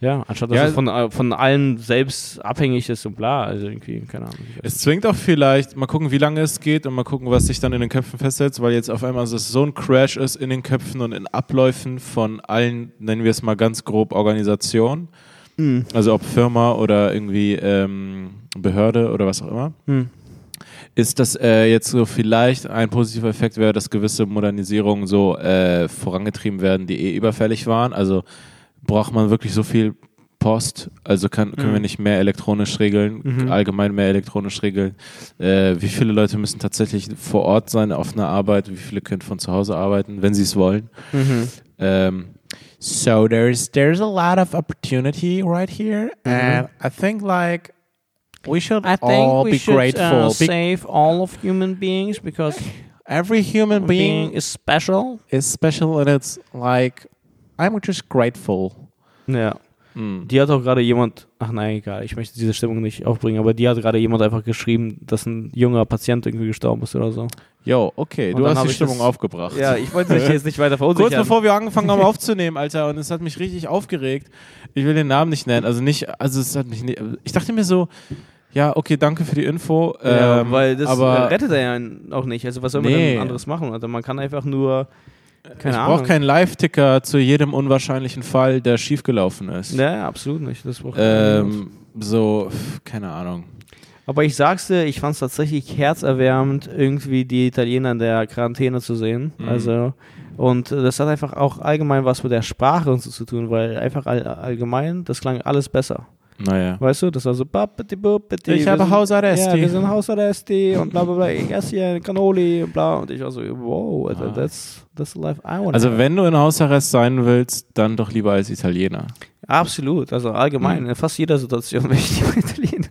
Ja, anstatt dass Ja, es von, äh, von allen selbst abhängig ist und bla. Also irgendwie, keine Ahnung. Es zwingt auch vielleicht, mal gucken, wie lange es geht und mal gucken, was sich dann in den Köpfen festsetzt, weil jetzt auf einmal so so ein Crash ist in den Köpfen und in Abläufen von allen, nennen wir es mal ganz grob, Organisationen. Mhm. Also ob Firma oder irgendwie ähm, Behörde oder was auch immer. Hm. Ist das äh, jetzt so vielleicht ein positiver Effekt wäre, dass gewisse Modernisierungen so äh, vorangetrieben werden, die eh überfällig waren? Also braucht man wirklich so viel Post, also kann, können Mhm. wir nicht mehr elektronisch regeln, Mhm. allgemein mehr elektronisch regeln. Äh, wie viele Leute müssen tatsächlich vor Ort sein auf einer Arbeit? Wie viele können von zu Hause arbeiten, wenn sie es wollen? Mhm. Um, so there's there's a lot of opportunity right here, and I think like we should I think all we be should grateful. uh, save all of human beings because every human being being is special. is special, and it's like I'm just grateful. Ja. Mm. Die hat auch gerade jemand, ach nein, egal, ich möchte diese Stimmung nicht aufbringen, aber die hat gerade jemand einfach geschrieben, dass ein junger Patient irgendwie gestorben ist oder so. Yo, okay, Und du hast die Stimmung das- aufgebracht. Ja, ich wollte dich jetzt nicht weiter verunsichern. Kurz bevor wir angefangen haben aufzunehmen, Alter, und es hat mich richtig aufgeregt. Ich will den Namen nicht nennen, also nicht, also es hat mich nicht, ich dachte mir so, ja, okay, danke für die Info. ja, ähm, weil das aber rettet er ja auch nicht. Also was soll man Nee. denn anderes machen? Also man kann einfach nur, keine ich brauche keinen Live-Ticker zu jedem unwahrscheinlichen Fall, der schiefgelaufen ist. Ja, ja, absolut nicht. Das Ähm, so, keine Ahnung. Aber ich sag's dir, ich fand's tatsächlich herzerwärmend, irgendwie die Italiener in der Quarantäne zu sehen. Mhm. Also, und das hat einfach auch allgemein was mit der Sprache und so zu tun, weil einfach all, allgemein, das klang alles besser. Naja. Weißt du, das war so Ich habe sind- Hausarrest. Ja, wir sind Hausarresti und bla bla bla. Ich esse hier eine Cannoli und bla. Und ich war so, wow, Ah. that's, that's the life I want. Also wenn du in Hausarrest sein willst, dann doch lieber als Italiener. Absolut, also allgemein, Mhm. in fast jeder Situation möchte ich lieber Italiener.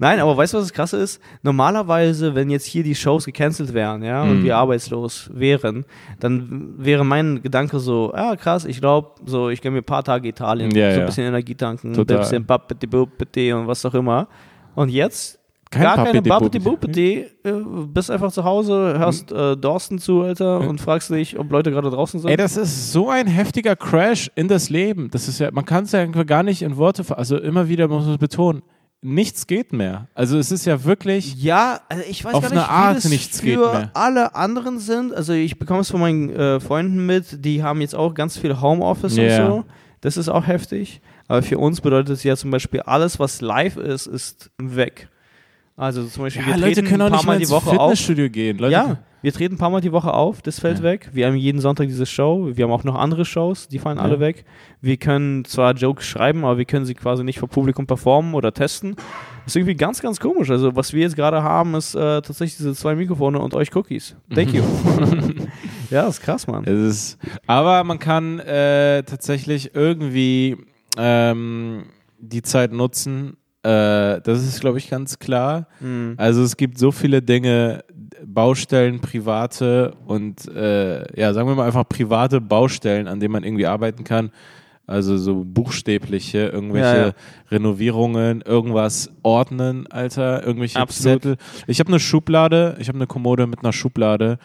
Nein, aber weißt du, was das Krasse ist? Normalerweise, wenn jetzt hier die Shows gecancelt wären, ja, und Mhm. wir arbeitslos wären, dann wäre mein Gedanke so, ja, krass, ich glaube, so, ich gönne mir ein paar Tage Italien, Ja, so ein ja. bisschen Energie tanken, Total. ein bisschen Bappeti Buppeti und was auch immer. Und jetzt Kein gar keine Buppeti, äh, bist einfach zu Hause, hörst äh, Dorsten zu, Alter, und fragst dich, ob Leute gerade draußen sind. Ey, das ist so ein heftiger Crash in das Leben. Das ist ja, man kann es ja gar nicht in Worte, also immer wieder muss man es betonen. Nichts geht mehr. Also es ist ja wirklich, Ja, also ich weiß Auf gar nicht, eine Art nichts geht mehr. alle anderen sind. Also ich bekomme es von meinen äh, Freunden mit, die haben jetzt auch ganz viel Homeoffice Ja. und so. Das ist auch heftig. Aber für uns bedeutet es ja zum Beispiel, alles, was live ist, ist weg. Also zum Beispiel, ja, wir Leute können auch ein paar nicht Mal die ins Woche auf. Fitnessstudio gehen. Leute, Ja, wir treten ein paar Mal die Woche auf, das fällt Ja. weg. Wir haben jeden Sonntag diese Show. Wir haben auch noch andere Shows, die fallen Ja. alle weg. Wir können zwar Jokes schreiben, aber wir können sie quasi nicht vor Publikum performen oder testen. Das ist irgendwie ganz, ganz komisch. Also, was wir jetzt gerade haben, ist äh, tatsächlich diese zwei Mikrofone und euch Cookies. Thank you. ja, das ist krass, Mann. Es ist, aber man kann äh, tatsächlich irgendwie ähm, die Zeit nutzen. Äh, das ist, glaube ich, ganz klar. Mhm. Also es gibt so viele Dinge, Baustellen, private und äh, ja, sagen wir mal einfach private Baustellen, an denen man irgendwie arbeiten kann. Also so buchstäbliche, irgendwelche Ja, ja. Renovierungen, irgendwas ordnen, Alter, irgendwelche Absolut. Zettel. Ich habe eine Schublade, ich habe eine Kommode mit einer Schublade,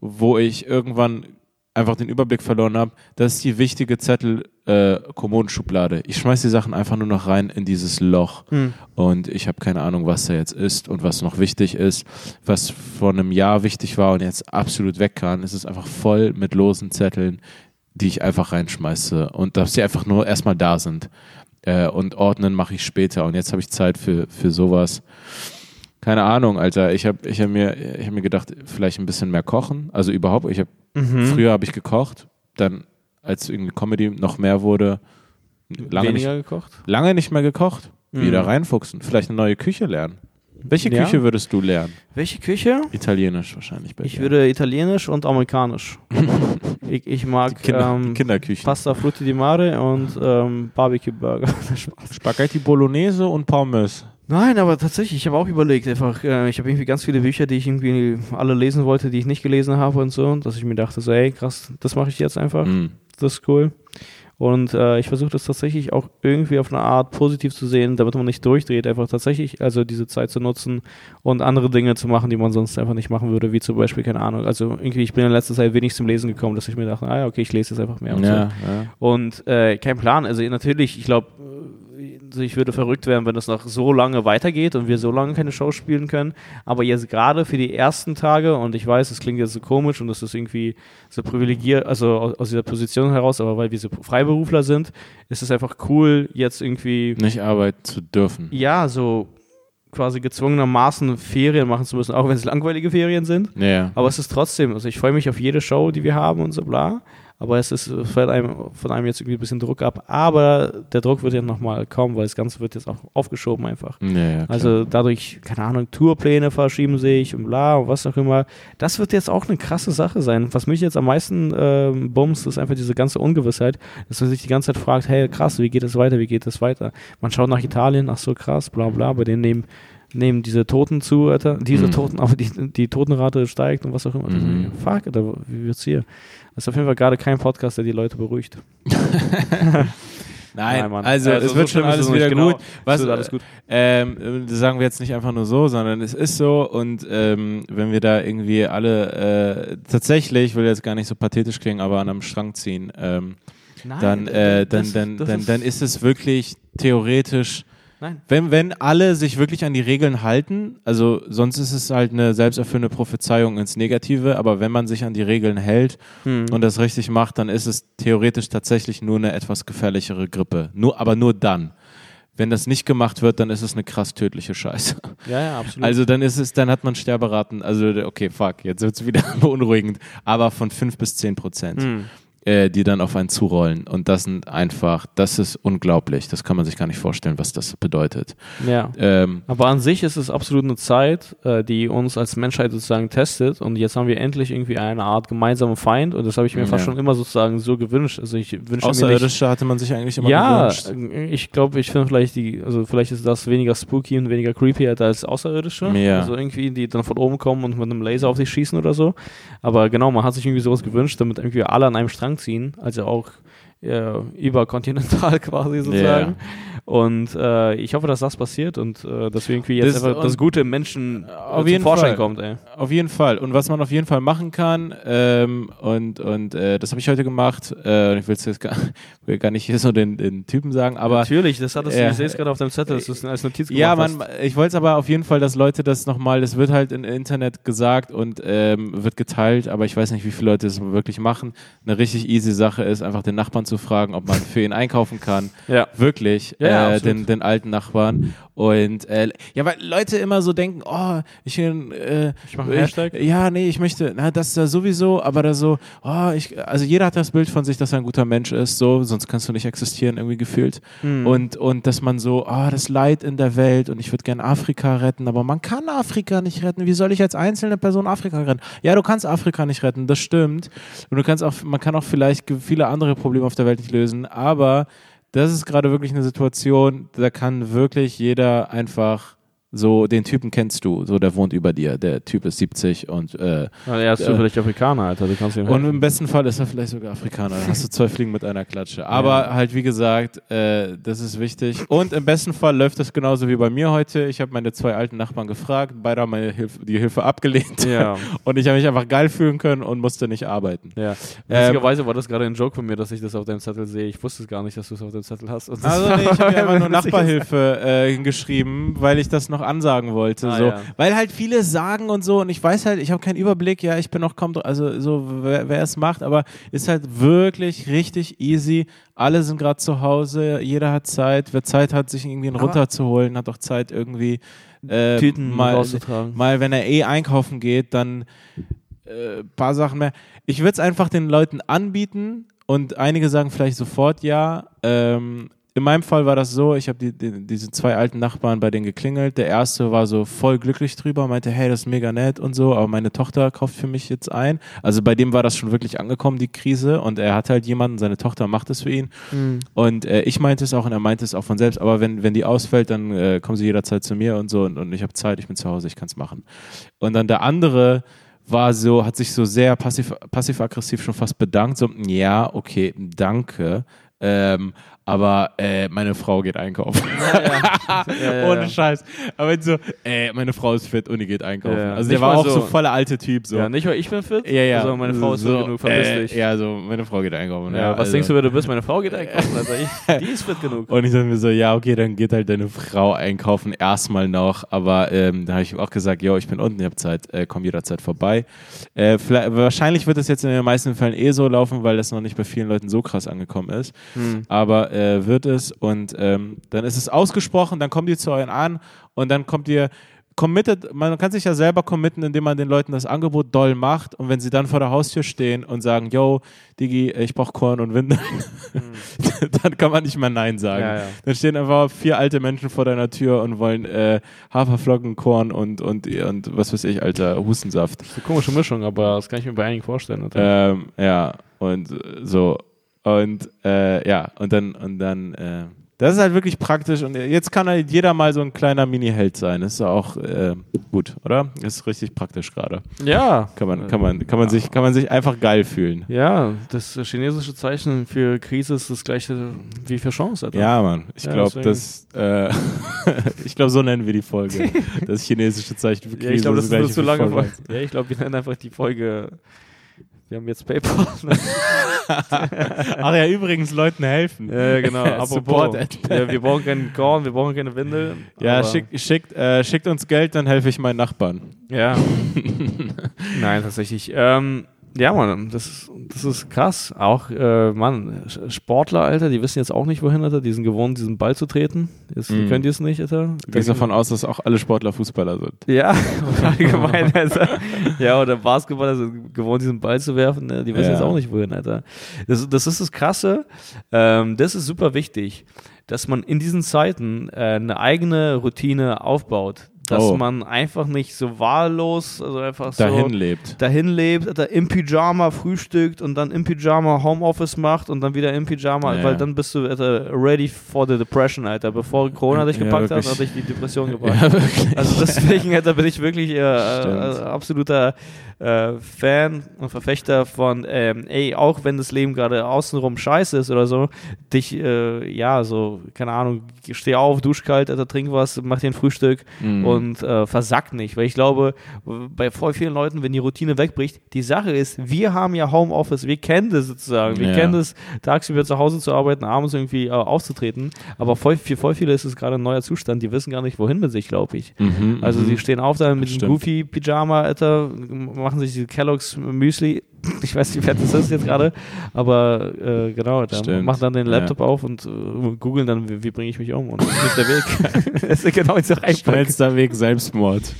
wo ich irgendwann einfach den Überblick verloren habe. Das ist die wichtige Zettel äh, Kommodenschublade. Ich schmeiß die Sachen einfach nur noch rein in dieses Loch Hm. und ich habe keine Ahnung, was da jetzt ist und was noch wichtig ist, was vor einem Jahr wichtig war und jetzt absolut weg kann. Es ist einfach voll mit losen Zetteln, die ich einfach reinschmeiße und dass sie einfach nur erstmal da sind. Äh, und ordnen mache ich später und jetzt habe ich Zeit für, für sowas. Keine Ahnung, Alter. Ich habe ich hab mir, ich hab mir gedacht, vielleicht ein bisschen mehr kochen. Also überhaupt, ich habe Mhm. früher habe ich gekocht, dann als irgendwie Comedy noch mehr wurde, lange nicht, gekocht? lange nicht mehr gekocht. Mhm. Wieder reinfuchsen, vielleicht eine neue Küche lernen. Welche Ja. Küche würdest du lernen? Welche Küche? Italienisch wahrscheinlich bei Ich dir. würde italienisch und amerikanisch. ich, ich mag die, Kinder, ähm, die Kinderküche. Pasta Frutti di Mare und ähm, Barbecue Burger. Spaghetti Bolognese und Pommes. Nein, aber tatsächlich, ich habe auch überlegt, einfach, äh, ich habe irgendwie ganz viele Bücher, die ich irgendwie alle lesen wollte, die ich nicht gelesen habe und so, dass ich mir dachte, so, ey, krass, das mache ich jetzt einfach, Mm. das ist cool. Und äh, ich versuche das tatsächlich auch irgendwie auf eine Art positiv zu sehen, damit man nicht durchdreht, einfach tatsächlich, also diese Zeit zu nutzen und andere Dinge zu machen, die man sonst einfach nicht machen würde, wie zum Beispiel, keine Ahnung, also irgendwie, ich bin in letzter Zeit wenig zum Lesen gekommen, dass ich mir dachte, ah ja, okay, ich lese jetzt einfach mehr und so. Ja, ja. Und äh, kein Plan. Also natürlich, ich glaube, also ich würde verrückt werden, wenn das noch so lange weitergeht und wir so lange keine Show spielen können. Aber jetzt gerade für die ersten Tage, und ich weiß, es klingt jetzt so komisch und das ist irgendwie so privilegiert, also aus, dieser Position heraus, aber weil wir so Freiberufler sind, ist es einfach cool, jetzt irgendwie, Nicht arbeiten zu dürfen. ja, so quasi gezwungenermaßen Ferien machen zu müssen, auch wenn es langweilige Ferien sind. Ja. Aber es ist trotzdem, also ich freue mich auf jede Show, die wir haben und so bla. Aber es ist fällt einem von einem jetzt irgendwie ein bisschen Druck ab. Aber der Druck wird ja nochmal kommen, weil das Ganze wird jetzt auch aufgeschoben einfach. Ja, ja. Also dadurch, keine Ahnung, Tourpläne verschieben sich und bla und was auch immer. Das wird jetzt auch eine krasse Sache sein. Was mich jetzt am meisten ähm, bumst, ist einfach diese ganze Ungewissheit, dass man sich die ganze Zeit fragt, hey krass, wie geht es weiter, wie geht es weiter? Man schaut nach Italien, ach so krass, bla bla, bei denen nehmen, nehmen diese Toten zu, Alter. Diese Mhm. Toten, aber die, die Totenrate steigt und was auch immer. Mhm. Fuck, Alter, wie wird's hier? Das ist auf jeden Fall gerade kein Podcast, der die Leute beruhigt. Nein, Mann. also, es so wird schon ist alles es wieder genau. gut. Was, alles gut. Ähm, das sagen wir jetzt nicht einfach nur so, sondern es ist so und ähm, wenn wir da irgendwie alle äh, tatsächlich, ich will jetzt gar nicht so pathetisch klingen, aber an einem Strang ziehen, ähm, dann, äh, dann, das- dann, das dann, dann ist es wirklich theoretisch, Nein. wenn, wenn alle sich wirklich an die Regeln halten, also sonst ist es halt eine selbsterfüllende Prophezeiung ins Negative, aber wenn man sich an die Regeln hält Hm. und das richtig macht, dann ist es theoretisch tatsächlich nur eine etwas gefährlichere Grippe. Nur, aber nur dann. Wenn das nicht gemacht wird, dann ist es eine krass tödliche Scheiße. Ja, ja, absolut. Also dann ist es, dann hat man Sterberaten, also okay, fuck, jetzt wird es wieder beunruhigend, aber von 5 bis 10 Prozent, Hm. Äh, die dann auf einen zurollen. Und das sind einfach, das ist unglaublich. Das kann man sich gar nicht vorstellen, was das bedeutet. Ja. Ähm, Aber an sich ist es absolut eine Zeit, äh, die uns als Menschheit sozusagen testet. Und jetzt haben wir endlich irgendwie eine Art gemeinsamen Feind. Und das habe ich mir Ja. fast schon immer sozusagen so gewünscht. Also ich wünsche. Außerirdische hatte man sich eigentlich immer Ja, gewünscht. äh, ich glaube, ich finde vielleicht die, also vielleicht ist das weniger spooky und weniger creepy als Außerirdische. Ja. Also irgendwie, die dann von oben kommen und mit einem Laser auf dich schießen oder so. Aber genau, man hat sich irgendwie sowas gewünscht, damit irgendwie alle an einem Strang ziehen. Also auch äh, überkontinental quasi sozusagen. Und äh, ich hoffe, dass das passiert und äh, dass wir irgendwie jetzt Das- einfach das gute Menschen äh, Auf zum jeden Vorschein Fall. kommt, ey. Auf jeden Fall. Und was man auf jeden Fall machen kann, ähm, und, und äh, das habe ich heute gemacht, äh, ich will jetzt gar, will gar nicht hier so den, den Typen sagen, aber Natürlich, das hat das, Ja. ich sehe es gerade auf deinem Zettel, dass du es als Notiz ja, gemacht man, ich wollte es aber auf jeden Fall, dass Leute das nochmal, das wird halt im Internet gesagt und ähm, wird geteilt, aber ich weiß nicht, wie viele Leute das wirklich machen. Eine richtig easy Sache ist, einfach den Nachbarn zu fragen, ob man für ihn einkaufen kann. hast. Ja. Wirklich, Ja, ja, äh, den, den alten Nachbarn. Und äh, ja, weil Leute immer so denken, oh, ich, äh, Ich mache einen Hashtag. ja, nee, ich möchte, na, das ist ja sowieso, aber da so, oh, ich, also jeder hat das Bild von sich, dass er ein guter Mensch ist, so, sonst kannst du nicht existieren, irgendwie gefühlt. Hm. Und, und dass man so, oh, das Leid in der Welt und ich würde gerne Afrika retten, aber man kann Afrika nicht retten. Wie soll ich als einzelne Person Afrika retten? Ja, du kannst Afrika nicht retten, das stimmt. Und du kannst auch, man kann auch vielleicht viele andere Probleme auf der Welt nicht lösen, aber das ist gerade wirklich eine Situation, da kann wirklich jeder einfach so, den Typen kennst du, so der wohnt über dir, der Typ ist 70 und äh, Ja, er ist Äh, zufällig Afrikaner, Alter. Du kannst ihm und im besten Fall ist er vielleicht sogar Afrikaner. Dann hast du zwei Fliegen mit einer Klatsche. Aber halt, wie gesagt, äh, das ist wichtig. Und im besten Fall läuft das genauso wie bei mir heute. Ich habe meine zwei alten Nachbarn gefragt, beide haben meine Hilfe, die Hilfe abgelehnt. Ja. Und ich habe mich einfach geil fühlen können und musste nicht arbeiten. Ja. Ähm, Witzigerweise war das gerade ein Joke von mir, dass ich das auf deinem Zettel sehe. Ich wusste es gar nicht, dass du es auf deinem Zettel hast. Also nee, ich habe einfach nur Nachbarhilfe äh, hingeschrieben, weil ich das noch ansagen wollte. Ah, so. ja. Weil halt viele sagen und so und ich weiß halt, ich habe keinen Überblick, ja, ich bin noch kaum, dr- also so, wer, wer es macht, aber ist halt wirklich richtig easy. Alle sind gerade zu Hause, jeder hat Zeit. Wer Zeit hat, sich irgendwie einen Aber- runterzuholen, hat auch Zeit irgendwie äh, Tüten mal, rauszutragen. mal, wenn er eh einkaufen geht, dann äh, paar Sachen mehr. Ich würde es einfach den Leuten anbieten und einige sagen vielleicht sofort ja. Ähm, in meinem Fall war das so, ich habe die, die, diese zwei alten Nachbarn bei denen geklingelt. Der erste war so voll glücklich drüber, meinte, hey, das ist mega nett und so, aber meine Tochter kauft für mich jetzt ein. Also bei dem war das schon wirklich angekommen, die Krise, und er hat halt jemanden, seine Tochter macht es für ihn. Mhm. Und äh, ich meinte es auch und er meinte es auch von selbst, aber wenn, wenn die ausfällt, dann äh, kommen sie jederzeit zu mir und so und, und ich habe Zeit, ich bin zu Hause, ich kann es machen. Und dann der andere war so, hat sich so sehr passiv- passiv-aggressiv schon fast bedankt, so, ja, okay, danke. Ähm, aber äh, meine Frau geht einkaufen. Ja, ja, Ohne. Scheiß. Aber so, äh, meine Frau ist fit und die geht einkaufen. Also der war auch so, so- voller alte Typ. So. Ja, nicht weil ich bin fit, ja, ja. also meine Frau ist so, fit genug, verpiss äh. Ja, so, meine Frau geht einkaufen. Ja, was also. denkst du, wer du bist? Meine Frau geht einkaufen, Alter. Ich, die ist fit genug. Und ich dachte mir so, ja, okay, dann geht halt deine Frau einkaufen erstmal noch. Aber ähm, da habe ich ihm auch gesagt, yo, ich bin unten, ich habe Zeit, äh, komm jederzeit vorbei. Äh, wahrscheinlich wird es jetzt in den meisten Fällen eh so laufen, weil das noch nicht bei vielen Leuten so krass angekommen ist. Hm. Aber äh, wird es und ähm, dann ist es ausgesprochen, dann kommt ihr zu euren an und dann kommt ihr committed, man kann sich ja selber committen, indem man den Leuten das Angebot doll macht und wenn sie dann vor der Haustür stehen und sagen, yo, Digi, ich brauch Korn und Windeln, dann kann man nicht mehr Nein sagen. Ja, ja. Dann stehen einfach vier alte Menschen vor deiner Tür und wollen äh, Haferflocken, Korn und, und, und was weiß ich, alter Hustensaft. Das ist eine komische Mischung, aber das kann ich mir bei einigen vorstellen. Ähm, ja, und so. Und äh, ja, und dann, und dann, äh, das ist halt wirklich praktisch und jetzt kann halt jeder mal so ein kleiner Mini-Held sein. Das ist ja auch äh, gut, oder? Ist richtig praktisch gerade. ja. Kann man, kann man, kann man sich, kann man sich einfach geil fühlen. Ja, das chinesische Zeichen für Krise ist das gleiche wie für Chance. Alter. Ja, Mann. Ich Ja, glaube, das, äh, ich glaube, so nennen wir die Folge. Das chinesische Zeichen für Krise. Ja, ich glaube, das ist gleich nur zu lange. Ja, ich glaube, wir nennen einfach die Folge. Wir haben jetzt PayPal. Ach ja, übrigens, Leuten helfen. ja, genau. Support Apropos. ja, wir brauchen keinen Korn, wir brauchen keine Windel. Ja, schickt, schickt, äh, schickt uns Geld, dann helfe ich meinen Nachbarn. Ja. Nein, tatsächlich. Ähm, ja, Mann, das, ist- das ist krass. Auch, äh, Mann, Sportler, Alter, die wissen jetzt auch nicht, wohin, Alter. Die sind gewohnt, diesen Ball zu treten. Jetzt Mhm. könnt ihr es nicht, Alter. Du gehst davon aus, dass auch alle Sportler Fußballer sind. Ja, allgemein, Alter. Ja, oder Basketballer sind gewohnt, diesen Ball zu werfen. Ne? Die wissen Ja. jetzt auch nicht, wohin, Alter. Das, das ist das Krasse. Ähm, das ist super wichtig, dass man in diesen Zeiten äh, eine eigene Routine aufbaut. Dass Oh. man einfach nicht so wahllos, also einfach so Dahin lebt. dahin lebt, Alter, im Pyjama frühstückt und dann im Pyjama Homeoffice macht und dann wieder im Pyjama, Ja. weil dann bist du Alter, ready for the depression, Alter. Bevor Corona dich Ja, gepackt hat, wirklich. hat dich die Depression gepackt. Ja. Also deswegen Alter, bin ich wirklich äh, äh, absoluter äh, Fan und Verfechter von, ähm, ey, auch wenn das Leben gerade außenrum scheiße ist oder so, dich, äh, ja, so, keine Ahnung, steh auf, dusch kalt, Alter, trink was, mach dir ein Frühstück Mhm. und äh, versack nicht. Weil ich glaube, bei voll vielen Leuten, wenn die Routine wegbricht, die Sache ist, wir haben ja Homeoffice, wir kennen das sozusagen, wir Ja. kennen das, tagsüber zu Hause zu arbeiten, abends irgendwie äh, aufzutreten, aber voll, für voll viele ist es gerade ein neuer Zustand, die wissen gar nicht, wohin mit sich, glaube ich. Mhm, Also mhm. sie stehen auf da mit dem. Goofy-Pyjama, Alter, machen sich die Kellogg's Müsli. Ich weiß nicht, wer das ist jetzt gerade, aber äh, genau, da Stimmt. machen dann den Laptop auf und äh, googeln dann, wie, wie bringe ich mich um und das ist der Weg. das ist genau so einfach. Schnellster Weg Selbstmord.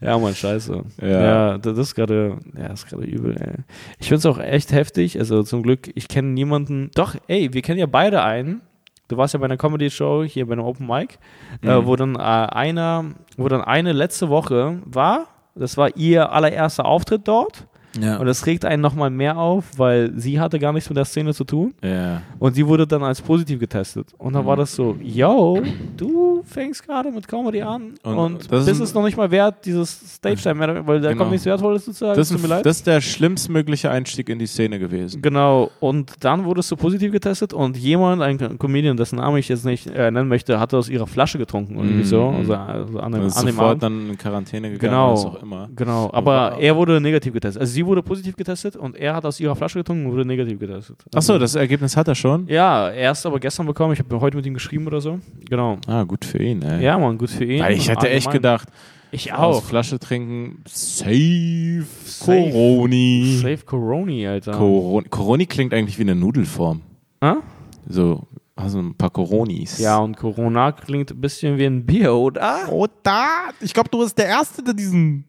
Ja, Mann, scheiße. Ja. Ja, das ist gerade, ja, ist gerade übel, ey. Ich finde es auch echt heftig, also zum Glück, ich kenne niemanden, doch, ey, wir kennen ja beide einen, du warst ja bei einer Comedy-Show hier bei einem Open Mic, äh, Mhm. wo dann äh, einer, wo dann eine letzte Woche war, das war ihr allererster Auftritt dort Ja. und das regt einen nochmal mehr auf, weil sie hatte gar nichts mit der Szene zu tun ja. und sie wurde dann als positiv getestet. Und dann Mhm. war das so, yo, du fängst gerade mit Comedy an Und und, das ist noch nicht mal wert, dieses Stage-Time, weil der Genau. kommt nichts Wertvolles zu sagen. Das, ist, das ist der schlimmstmögliche Einstieg in die Szene gewesen. Genau, und dann wurdest du positiv getestet und jemand, ein Comedian, dessen Namen ich jetzt nicht äh, nennen möchte, hatte aus ihrer Flasche getrunken oder irgendwie Mhm. so. Also, also an dem, Und ist an dem sofort Abend. dann in Quarantäne gegangen, Genau. was auch immer. Genau, aber er wurde negativ getestet. Also sie wurde positiv getestet und er hat aus ihrer Flasche getrunken und wurde negativ getestet. Achso, Also- das Ergebnis hat er schon? Ja, erst aber gestern bekommen. Ich habe heute mit ihm geschrieben oder so. Genau. Ah, gut für ihn, ey. Ja, Mann, gut für ihn. Weil ich hätte echt Allgemein. gedacht, Ich aus auch. Flasche trinken, safe, Safe. Coroni. Safe Coroni, Alter. Coroni. Coroni klingt eigentlich wie eine Nudelform. Ah? So, also ein paar Coronis. Ja, und Corona klingt ein bisschen wie ein Bier, oder? Oh, da. Ich glaube, du bist der Erste, der diesen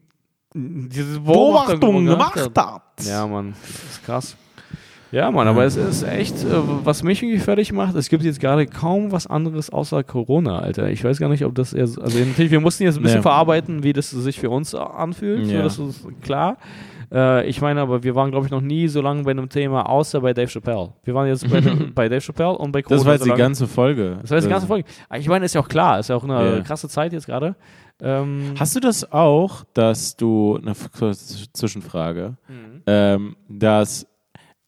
Diese Beobachtung gemacht gemacht hat. Ja, Mann, das ist krass. Ja, Mann, aber es ist echt, äh, was mich irgendwie fertig macht, es gibt jetzt gerade kaum was anderes außer Corona, Alter. Ich weiß gar nicht, ob das eher, so- also natürlich, wir mussten jetzt ein bisschen Nee. verarbeiten, wie das sich für uns anfühlt, so, Ja. das ist klar. Äh, ich meine, aber wir waren, glaube ich, noch nie so lange bei einem Thema, außer bei Dave Chappelle. Wir waren jetzt bei, bei Dave Chappelle und bei Corona. Das war jetzt so die ganze Folge. Das war jetzt die ganze Folge. Aber Ich meine, ist ja auch klar, ist ja auch eine Ja. krasse Zeit jetzt gerade. Ähm, Hast du das auch, dass du, eine Zwischenfrage, Mhm. ähm, dass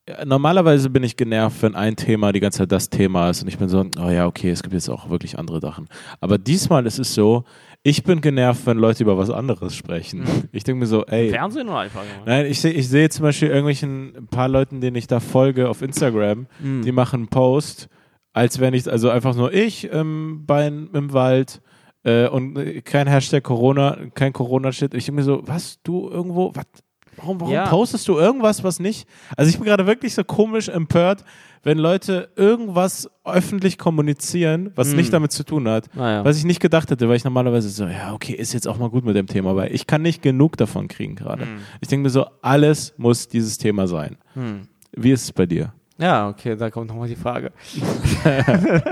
äh, normalerweise bin ich genervt, wenn ein Thema die ganze Zeit das Thema ist und ich bin so, oh ja, okay, es gibt jetzt auch wirklich andere Sachen. Aber diesmal ist es so, ich bin genervt, wenn Leute über was anderes sprechen. Mhm. Ich denke mir so, ey, Fernsehen oder einfach? Nein, ich sehe ich seh zum Beispiel irgendwelchen paar Leuten, denen ich da folge auf Instagram, Mhm. die machen einen Post, als wenn ich, also einfach nur ich ähm, bei, im Wald äh, und äh, kein Hashtag Corona, kein Corona-Shit. Ich denke mir so, was, du irgendwo, was? Warum, warum Ja. postest du irgendwas, was nicht? Also ich bin gerade wirklich so komisch empört, wenn Leute irgendwas öffentlich kommunizieren, was Mhm. nicht damit zu tun hat, Naja. was ich nicht gedacht hätte, weil ich normalerweise so, ja, okay, ist jetzt auch mal gut mit dem Thema, weil ich kann nicht genug davon kriegen gerade. Mhm. Ich denke mir so, alles muss dieses Thema sein. Hm. Wie ist es bei dir? Ja, okay, da kommt nochmal die Frage.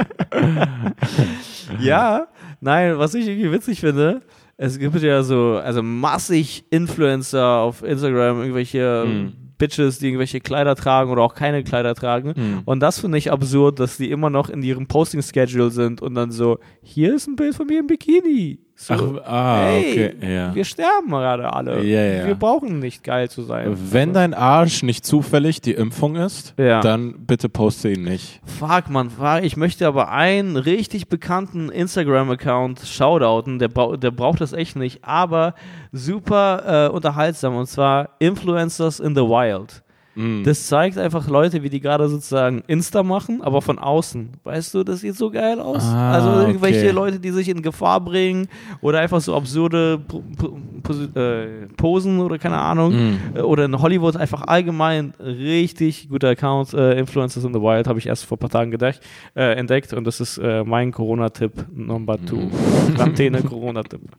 ja, nein, was ich irgendwie witzig finde, es gibt ja so, also massig Influencer auf Instagram, irgendwelche Mhm. Bitches, die irgendwelche Kleider tragen oder auch keine Kleider tragen. Mhm. Und das finde ich absurd, dass die immer noch in ihrem Posting-Schedule sind und dann so, hier ist ein Bild von mir im Bikini. So, Ach, ah, hey, okay, ja. wir sterben gerade alle. Ja, ja. Wir brauchen nicht geil zu sein. Wenn dein Arsch nicht zufällig die Impfung ist, dann bitte poste ihn nicht. Fuck, man, fuck. ich möchte aber einen richtig bekannten Instagram-Account shoutouten, der, der braucht das echt nicht, aber super äh, unterhaltsam und zwar Influencers in the Wild. Mhm. Das zeigt einfach Leute, wie die gerade sozusagen Insta machen, aber von außen. Weißt du, das sieht so geil aus. Ah, also irgendwelche okay. Leute, die sich in Gefahr bringen oder einfach so absurde äh, Posen oder keine Ahnung. Äh, Oder in Hollywood einfach allgemein richtig guter Account. Äh, Influencers in the Wild habe ich erst vor ein paar Tagen gedacht, äh, entdeckt und das ist äh, mein Corona-Tipp Number 2. Mhm. Quarantäne-Corona-Tipp.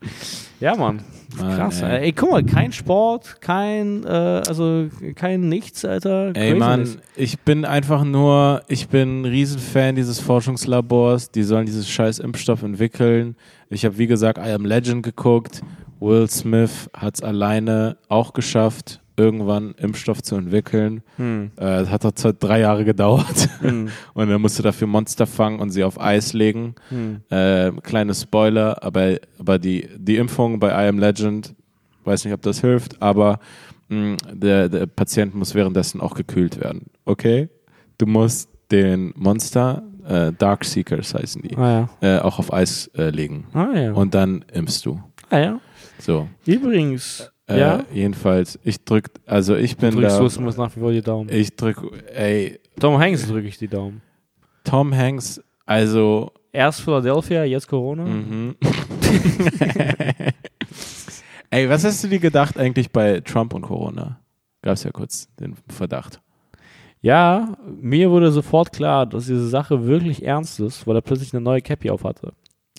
Ja, Mann. Mann, Krass. ey. Ey. guck mal, kein Sport, kein, äh, also kein Nichts, Alter. Ey Mann, ich bin einfach nur, ich bin ein Riesenfan dieses Forschungslabors, die sollen dieses scheiß Impfstoff entwickeln. Ich habe wie gesagt I Am Legend geguckt. Will Smith hat es alleine auch geschafft, irgendwann Impfstoff zu entwickeln. Hm. Äh, Das hat doch zwar drei Jahre gedauert Hm. und er musste dafür Monster fangen und sie auf Eis legen. Hm. Äh, kleine Spoiler, aber, aber die, die Impfung bei I Am Legend, weiß nicht, ob das hilft, aber mh, der, der Patient muss währenddessen auch gekühlt werden. Okay? Du musst den Monster, äh, Dark Seekers heißen die, Ah ja. äh, auch auf Eis äh, legen. Ah ja. Und dann impfst du. ah ja. So. Übrigens, Äh, ja. Jedenfalls, ich drück, also ich bin Drückst da. du nach wie vor die Daumen. Ich drück, ey, Tom Hanks drücke ich die Daumen. Tom Hanks, also Erst Philadelphia, jetzt Corona. Mhm. Ey, was hast du dir gedacht eigentlich bei Trump und Corona? Gab es ja kurz den Verdacht. Ja, mir wurde sofort klar, dass diese Sache wirklich ernst ist, weil er plötzlich eine neue Cappy auf hatte.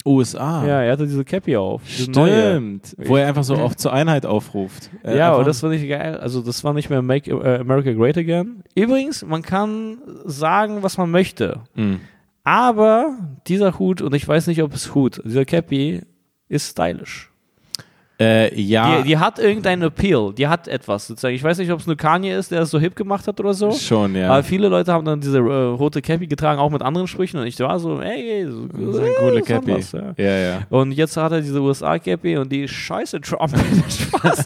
USA. Ja, er hatte diese Cappy auf. Diese neue. Stimmt. Wo er einfach so oft zur Einheit aufruft. Äh, Ja, und das fand ich geil. Also, das war nicht mehr Make äh, America Great Again. Übrigens, man kann sagen, was man möchte. Mhm. Aber dieser Hut, und ich weiß nicht, ob es Hut, dieser Cappy ist stylisch. Äh, ja, Die, die hat irgendeinen Appeal, die hat etwas sozusagen. Ich weiß nicht, ob es nur Kanye ist, der es so hip gemacht hat oder so. schon, ja. Aber viele Leute haben dann diese äh, rote Cappy getragen, auch mit anderen Sprüchen. Und ich war so, ey, so, Das ist äh, eine coole hat Cappy. was, ja. Ja, ja. Und jetzt hat er diese USA-Cappy und die scheiße Trump. Spaß.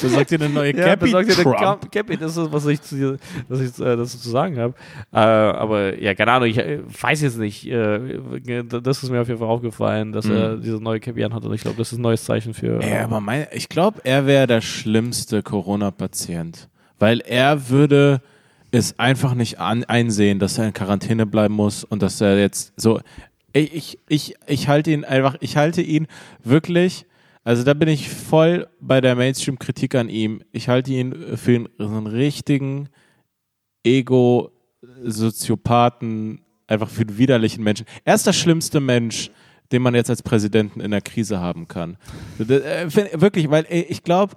Besorgt dir eine neue Ja, Cappy, besorgt dir eine Cappy, das ist, was ich, zu, dir- was ich äh, dazu zu sagen habe. Äh, aber ja, keine Ahnung, ich äh, weiß jetzt nicht. Äh, das ist mir auf jeden Fall aufgefallen, dass Mhm. er diese neue Cappy anhat. Und ich glaube, das ist ein neues Zeichen für. Ey, aber mein, ich glaube, er wäre der schlimmste Corona-Patient. Weil er würde es einfach nicht an, einsehen, dass er in Quarantäne bleiben muss und dass er jetzt so. Ey, ich, ich, ich halte ihn einfach, ich halte ihn wirklich, also da bin ich voll bei der Mainstream-Kritik an ihm. Ich halte ihn für einen, richtigen Ego-Soziopathen, einfach für einen widerlichen Menschen. Er ist der schlimmste Mensch, den man jetzt als Präsidenten in der Krise haben kann. Äh, Wirklich, weil ey, ich glaube,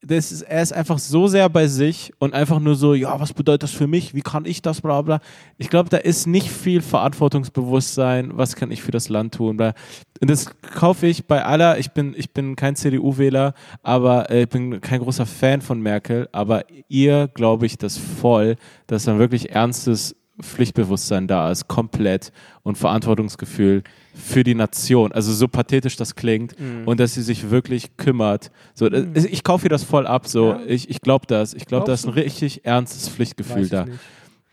das ist, er ist einfach so sehr bei sich und einfach nur so, ja, was bedeutet das für mich? Wie kann ich das, bla bla. Ich glaube, da ist nicht viel Verantwortungsbewusstsein, was kann ich für das Land tun. bla. Und das kaufe ich bei aller, ich bin, ich bin kein CDU-Wähler, aber äh, ich bin kein großer Fan von Merkel, aber ihr glaube ich das voll, dass dann wirklich ernstes Pflichtbewusstsein da ist, komplett und Verantwortungsgefühl für die Nation. Also so pathetisch das klingt und dass sie sich wirklich kümmert. So, das- ich kaufe ihr das voll ab. So, Ja. ich, ich glaube das. Ich glaube, da ist ein richtig ernstes Pflichtgefühl da. nicht.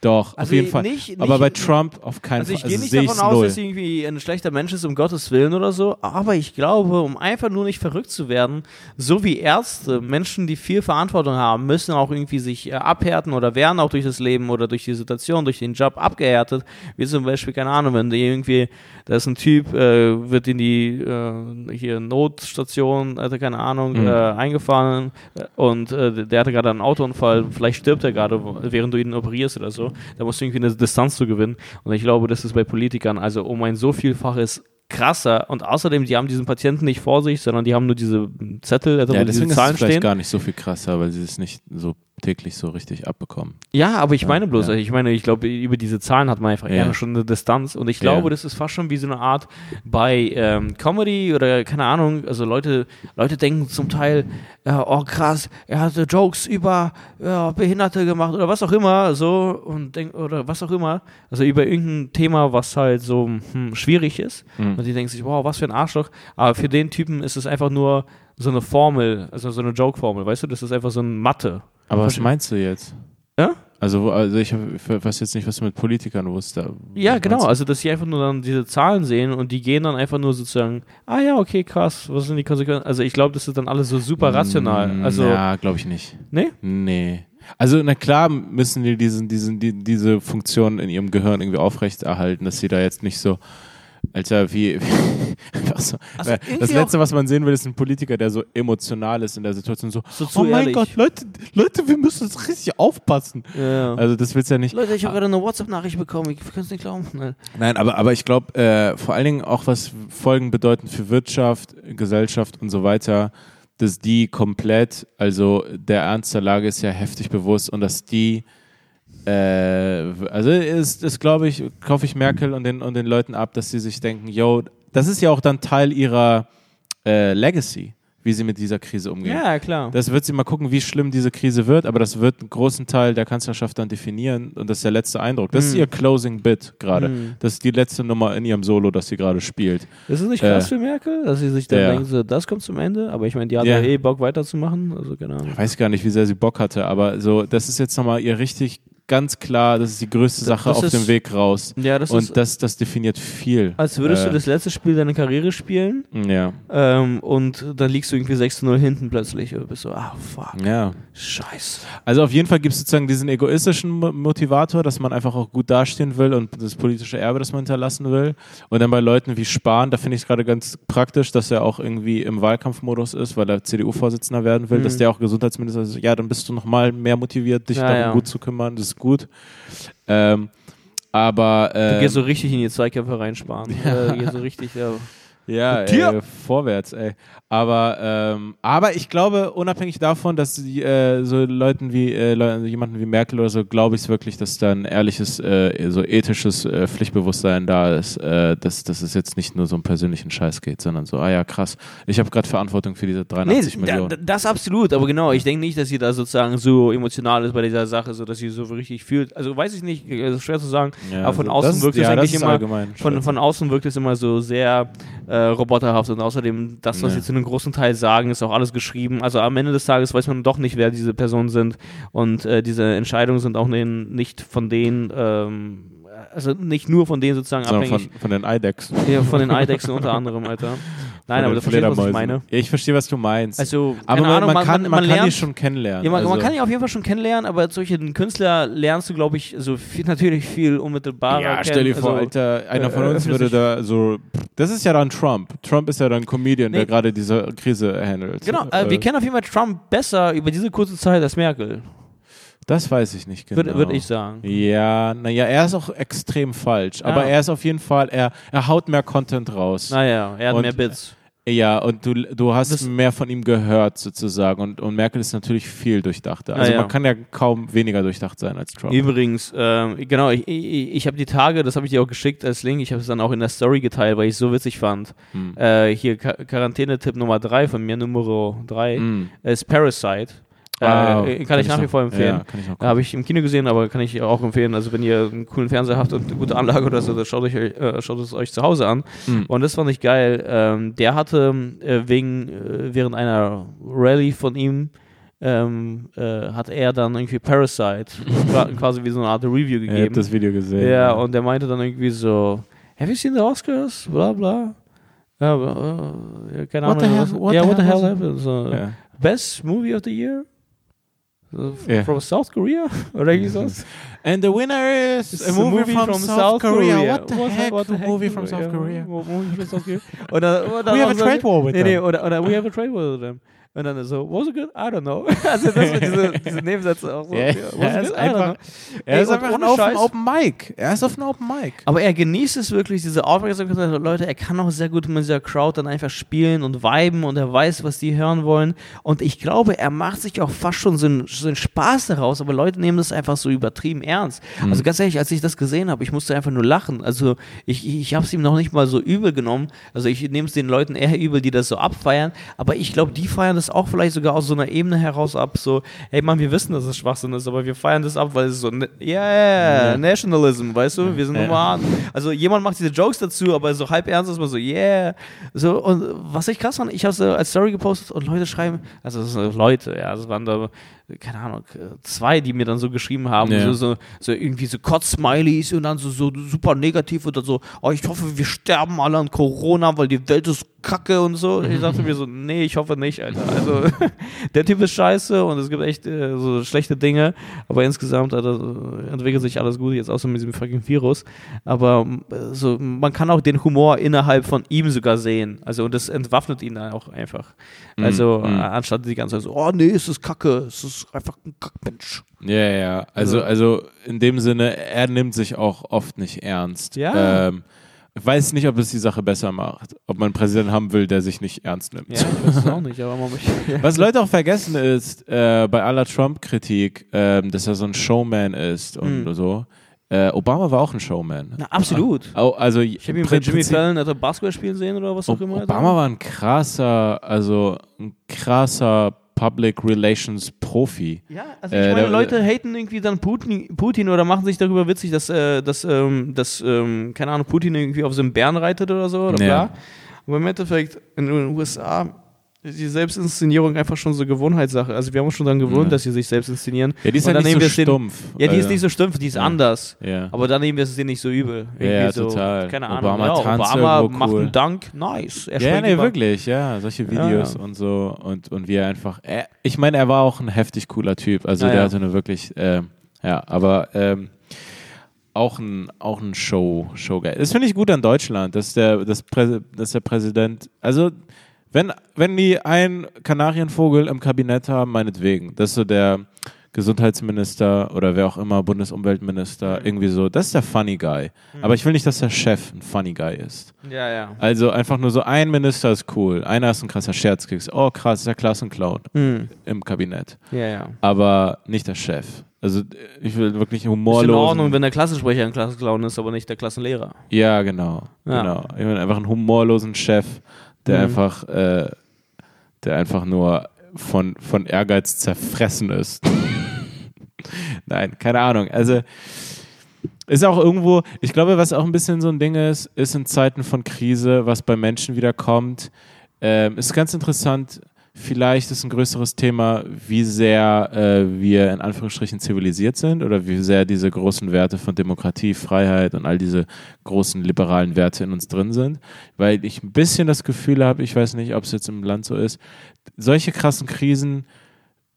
Doch, auf Also jeden Fall. nicht- aber nicht- bei Trump auf keinen Also ich Fall. gehe Also nicht davon aus, null. dass sie irgendwie ein schlechter Mensch ist, um Gottes Willen oder so, aber ich glaube, um einfach nur nicht verrückt zu werden, so wie Ärzte, Menschen, die viel Verantwortung haben, müssen auch irgendwie sich äh, abhärten oder werden auch durch das Leben oder durch die Situation, durch den Job abgehärtet, wie zum Beispiel, keine Ahnung, wenn irgendwie, da ist ein Typ, äh, wird in die äh, hier Notstation, hatte keine Ahnung, Mhm. äh, eingefahren äh, und äh, der hatte gerade einen Autounfall, vielleicht stirbt er gerade, während du ihn operierst oder so, da musst du irgendwie eine Distanz zu gewinnen. Und ich glaube, das ist bei Politikern also um ein so vielfaches krasser und außerdem, die haben diesen Patienten nicht vor sich, sondern die haben nur diese Zettel, also Ja, wo diese deswegen ist Zahlen es vielleicht stehen. gar nicht so viel krasser, weil sie es nicht so täglich so richtig abbekommen. Ja, aber ich meine bloß, ja. ich meine, ich glaube, über diese Zahlen hat man einfach Ja. eher schon eine Distanz und ich glaube, Ja. das ist fast schon wie so eine Art bei ähm, Comedy oder keine Ahnung, also Leute, Leute denken zum Teil, ja, oh krass, er hatte Jokes über ja, Behinderte gemacht oder was auch immer, so und denk, oder was auch immer, also über irgendein Thema, was halt so hm, schwierig ist Mhm. Und die denken sich, wow, was für ein Arschloch, aber für den Typen ist es einfach nur so eine Formel, also so eine Joke-Formel, weißt du, das ist einfach so ein Mathe. Aber was meinst du jetzt? Ja? Also, also ich weiß jetzt nicht, was du mit Politikern wusstest. Ja, genau. Also, dass sie einfach nur dann diese Zahlen sehen und die gehen dann einfach nur sozusagen, ah ja, okay, krass, was sind die Konsequenzen? Also, ich glaube, das ist dann alles so super rational. Mm, Also, Ja, glaube ich nicht. nee? Nee. Also, na klar müssen die diesen, diesen, die, diese Funktion in ihrem Gehirn irgendwie aufrechterhalten, dass sie da jetzt nicht so, Alter, wie, einfach so, Also das Letzte, was man sehen will, ist ein Politiker, der so emotional ist in der Situation, so, So oh mein ehrlich. Gott, Leute, Leute, wir müssen jetzt richtig aufpassen. Ja. Also, das willst du ja nicht. Leute, ich habe gerade eine WhatsApp-Nachricht bekommen, ich kann es nicht glauben. Nein. Nein, aber, aber ich glaube, äh, vor allen Dingen auch, was Folgen bedeuten für Wirtschaft, Gesellschaft und so weiter, dass die komplett, also der Ernst der Lage ist ja heftig bewusst und dass die, also ist, ist glaube ich, kaufe ich Merkel und den, und den Leuten ab, dass sie sich denken, yo, das ist ja auch dann Teil ihrer äh, Legacy, wie sie mit dieser Krise umgehen. Ja, klar. Das wird sie mal gucken, wie schlimm diese Krise wird, aber das wird einen großen Teil der Kanzlerschaft dann definieren und das ist der letzte Eindruck. Das ist Mhm. ihr Closing Bit gerade. Mhm. Das ist die letzte Nummer in ihrem Solo, das sie gerade spielt. ist es nicht krass äh, für Merkel, dass sie sich dann der- denkt, so, das kommt zum Ende? Aber ich meine, die hat Ja. ja eh Bock weiterzumachen. Also, Ahnung. Ich weiß gar nicht, wie sehr sie Bock hatte, aber so, das ist jetzt nochmal ihr richtig ganz klar, das ist die größte Sache das auf ist- dem Weg raus. Ja, das und ist, das, das definiert viel. als würdest äh, du das letzte Spiel deiner Karriere spielen Ja, ähm, und dann liegst du irgendwie 6 zu 0 hinten plötzlich und bist so, ah, fuck, ja. scheiße. Also auf jeden Fall gibt es sozusagen diesen egoistischen Mo- Motivator, dass man einfach auch gut dastehen will und das politische Erbe, das man hinterlassen will. Und dann bei Leuten wie Spahn, da finde ich es gerade ganz praktisch, dass er auch irgendwie im Wahlkampfmodus ist, weil er CDU-Vorsitzender werden will, Mhm. dass der auch Gesundheitsminister ist. Ja, dann bist du nochmal mehr motiviert, dich Ja, darum ja. gut zu kümmern. Das ist gut. Ähm, aber Du äh, gehst so richtig in die Zweikämpfe reinsparen. Ja. Äh, gehst so richtig, ja. Ja, ey, vorwärts, ey. Aber, ähm, aber ich glaube, unabhängig davon, dass die, äh, so Leuten wie äh, jemanden wie Merkel oder so, glaube ich es wirklich, dass da ein ehrliches, äh, so ethisches äh, Pflichtbewusstsein da ist, äh, dass, dass es jetzt nicht nur so um persönlichen Scheiß geht, sondern so, ah ja, krass, ich habe gerade Verantwortung für diese 83 Nee, Millionen. da- das absolut, aber genau, ich denke nicht, dass sie da sozusagen so emotional ist bei dieser Sache, so dass sie so richtig fühlt. Also weiß ich nicht, also schwer zu sagen, ja, aber von außen wirkt es ja, eigentlich ist immer- von, von außen wirkt es immer so sehr äh, roboterhaft und außerdem das, was Ja. sie zu einem großen Teil sagen, ist auch alles geschrieben. Also am Ende des Tages weiß man doch nicht, wer diese Personen sind und äh, diese Entscheidungen sind auch nicht von denen, ähm, also nicht nur von denen sozusagen Sondern abhängig. von, von den IDEX. Ja, von den Eidechsen unter anderem, Alter. Nein, aber du verstehst, was ich meine. Ja, ich verstehe, was du meinst. Also, aber keine man, Ahnung, man, kann, man, kann die lernt, schon kennenlernen. Ja, man, man also. kann die auf jeden Fall schon kennenlernen, aber solche Künstler lernst du, glaube ich, so viel, natürlich viel unmittelbarer Ja, kennen. stell dir vor, also, Alter, einer von äh, uns würde da so. Das ist ja dann Trump. Trump ist ja dann Comedian, der Nee. gerade diese Krise handelt. Genau, äh, wir kennen auf jeden Fall Trump besser über diese kurze Zeit als Merkel, Das weiß ich nicht genau. würde würd ich sagen. Ja, naja, er ist auch extrem falsch. Aber Ja. er ist auf jeden Fall, er, er haut mehr Content raus. Naja, er hat Und- mehr Bits. Ja, und du, du hast Das- mehr von ihm gehört sozusagen. Und, und Merkel ist natürlich viel durchdachter. Ah, Also ja. man kann ja kaum weniger durchdacht sein als Trump. Übrigens, ähm, genau, ich, ich, ich habe die Tage, das habe ich dir auch geschickt als Link, ich habe es dann auch in der Story geteilt, weil ich es so witzig fand. Hm. Äh, hier Quarantäne-Tipp Nummer 3 von mir, Nummer 3, Hm. ist Parasite. Ah, äh, kann ich nach wie vor empfehlen. Ja, habe ich im Kino gesehen, aber kann ich auch empfehlen. Also wenn ihr einen coolen Fernseher habt und eine gute Anlage oder so, dann schaut, euch, äh, schaut es euch zu Hause an. Mhm. Und das fand ich geil. Ähm, der hatte äh, wegen äh, während einer Rallye von ihm ähm, äh, hat er dann irgendwie Parasite quasi wie so eine Art Review gegeben. Ich habe das Video gesehen. Ja, und der meinte dann irgendwie so, have you seen the Oscars? Bla bla. Ja, äh, keine What the Ahnung. hell- what the what the hell happened? So. Best Movie of the Year? So, f- Ja. From South Korea? Oder irgendwie? And the winner is It's a movie from, South Korea. Oh, what the heck? What the a movie from South Korea. mo- Movie from South Korea. Oder, oder We have a trade war with nee, nee, them. Oh, oder, oder oh, we have a trade war with them. Und dann so, was it good? I don't know. Also das sind diese, diese Nebensätze auch so. Ja, ja, er ist good? I don't einfach- know. Er ist einfach auf einem Open Mic. Er ist auf einem Open Mic. Aber er genießt es wirklich, diese Aufmerksamkeit Leute. Er kann auch sehr gut mit dieser Crowd dann einfach spielen und viben und er weiß, was die hören wollen. Und ich glaube, er macht sich auch fast schon so einen, so einen Spaß daraus, aber Leute nehmen das einfach so übertrieben ernst. Also ganz ehrlich, als ich das gesehen habe, ich musste einfach nur lachen. Also ich, ich habe es ihm noch nicht mal so übel genommen. Also ich nehme es den Leuten eher übel, die das so abfeiern. Aber ich glaube, die feiern das auch vielleicht sogar aus so einer Ebene heraus ab. So, hey Mann, wir wissen, dass es Schwachsinn ist, aber wir feiern das ab, weil es so, ne- yeah, Ja. Nationalism, weißt du? Wir sind Ja. Nummer an. Also jemand macht diese Jokes dazu, aber so halb ernst ist man so, yeah. So, und was ich krass fand, ich habe es als Story gepostet und Leute schreiben, also das sind Leute, ja, das waren da, keine Ahnung, zwei, die mir dann so geschrieben haben, Ja. so, so, so irgendwie so Kotz-Smileys und dann so, so super negativ und dann so, oh, ich hoffe, wir sterben alle an Corona, weil die Welt ist kacke und so. Ich dachte mir so, nee, ich hoffe nicht, Alter. Also, der Typ ist scheiße und es gibt echt äh, so schlechte Dinge, aber insgesamt Alter, entwickelt sich alles gut, jetzt außer mit diesem fucking Virus. Aber äh, so, man kann auch den Humor innerhalb von ihm sogar sehen. Also, und das entwaffnet ihn dann auch einfach. Also, Mm, mm. äh, anstatt die ganze Zeit so, oh nee, es ist kacke, es ist einfach ein Kackmensch. Ja, ja. Also, also in dem Sinne, er nimmt sich auch oft nicht ernst. Ja. Ähm, ich weiß nicht, ob es die Sache besser macht. Ob man einen Präsidenten haben will, der sich nicht ernst nimmt. Ja, ich weiß es auch nicht, aber man. Was Leute auch vergessen ist, äh, bei aller Trump-Kritik, ähm, dass er so ein Showman ist und Hm. so. Äh, Obama war auch ein Showman. Na, absolut. Au- Also, Ich habe ihn bei Jimmy Fallon etwa Basketball spielen sehen oder was auch immer. Obama war ein krasser, also ein krasser Public Relations Profi. Ja, also Äh, ich meine, der- Leute haten irgendwie dann Putin, Putin oder machen sich darüber witzig, dass, äh, dass, ähm, dass ähm, keine Ahnung, Putin irgendwie auf so einem Bären reitet oder so oder Ja. bla. Aber im Endeffekt in den USA die Selbstinszenierung einfach schon so Gewohnheitssache. Also wir haben uns schon daran gewöhnt, Ja. dass sie sich selbst inszenieren. Ja, die ist dann nicht so es den- stumpf. Ja, die ist nicht so stumpf, die ist Ja. anders. Ja. Aber dann nehmen wir es denen nicht so übel. Ja, Irgendwie ja, so, total. Keine Ahnung. Obama ja, tanzt Obama irgendwo macht cool. einen Dank, nice. Er ja, nee, wirklich, ja. Solche Videos und so. Und, und wie er einfach. Er, ich meine, er war auch ein heftig cooler Typ. Also der hatte eine wirklich. ähm, ja, aber. Ähm, auch ein, auch ein Show, Showguy. Das finde ich gut an Deutschland, dass der, dass, Prä, dass der Präsident, also wenn, wenn die einen Kanarienvogel im Kabinett haben, meinetwegen, das ist so der Gesundheitsminister oder wer auch immer, Bundesumweltminister, Mhm. irgendwie so, das ist der Funny Guy. Aber ich will nicht, dass der Chef ein Funny Guy ist. Ja, ja. Also einfach nur so ein Minister ist cool, einer ist ein krasser Scherzkeks, oh krass, ist der Klassenclown Hm. im Kabinett. Ja, ja. Aber nicht der Chef. Also ich will wirklich Ist in. Ordnung, wenn der Klassensprecher ein Klassenclown ist, aber nicht der Klassenlehrer. Ja, genau. Ja. genau. Ich meine einfach einen humorlosen Chef, der Mhm. einfach, äh, der einfach nur von, von Ehrgeiz zerfressen ist. Nein, keine Ahnung. Also ist auch irgendwo, ich glaube, was auch ein bisschen so ein Ding ist, ist in Zeiten von Krise, was bei Menschen wieder kommt, ähm, ist ganz interessant. Vielleicht ist ein größeres Thema, wie sehr äh, wir in Anführungsstrichen zivilisiert sind oder wie sehr diese großen Werte von Demokratie, Freiheit und all diese großen liberalen Werte in uns drin sind. Weil ich ein bisschen das Gefühl habe, ich weiß nicht, ob es jetzt im Land so ist, solche krassen Krisen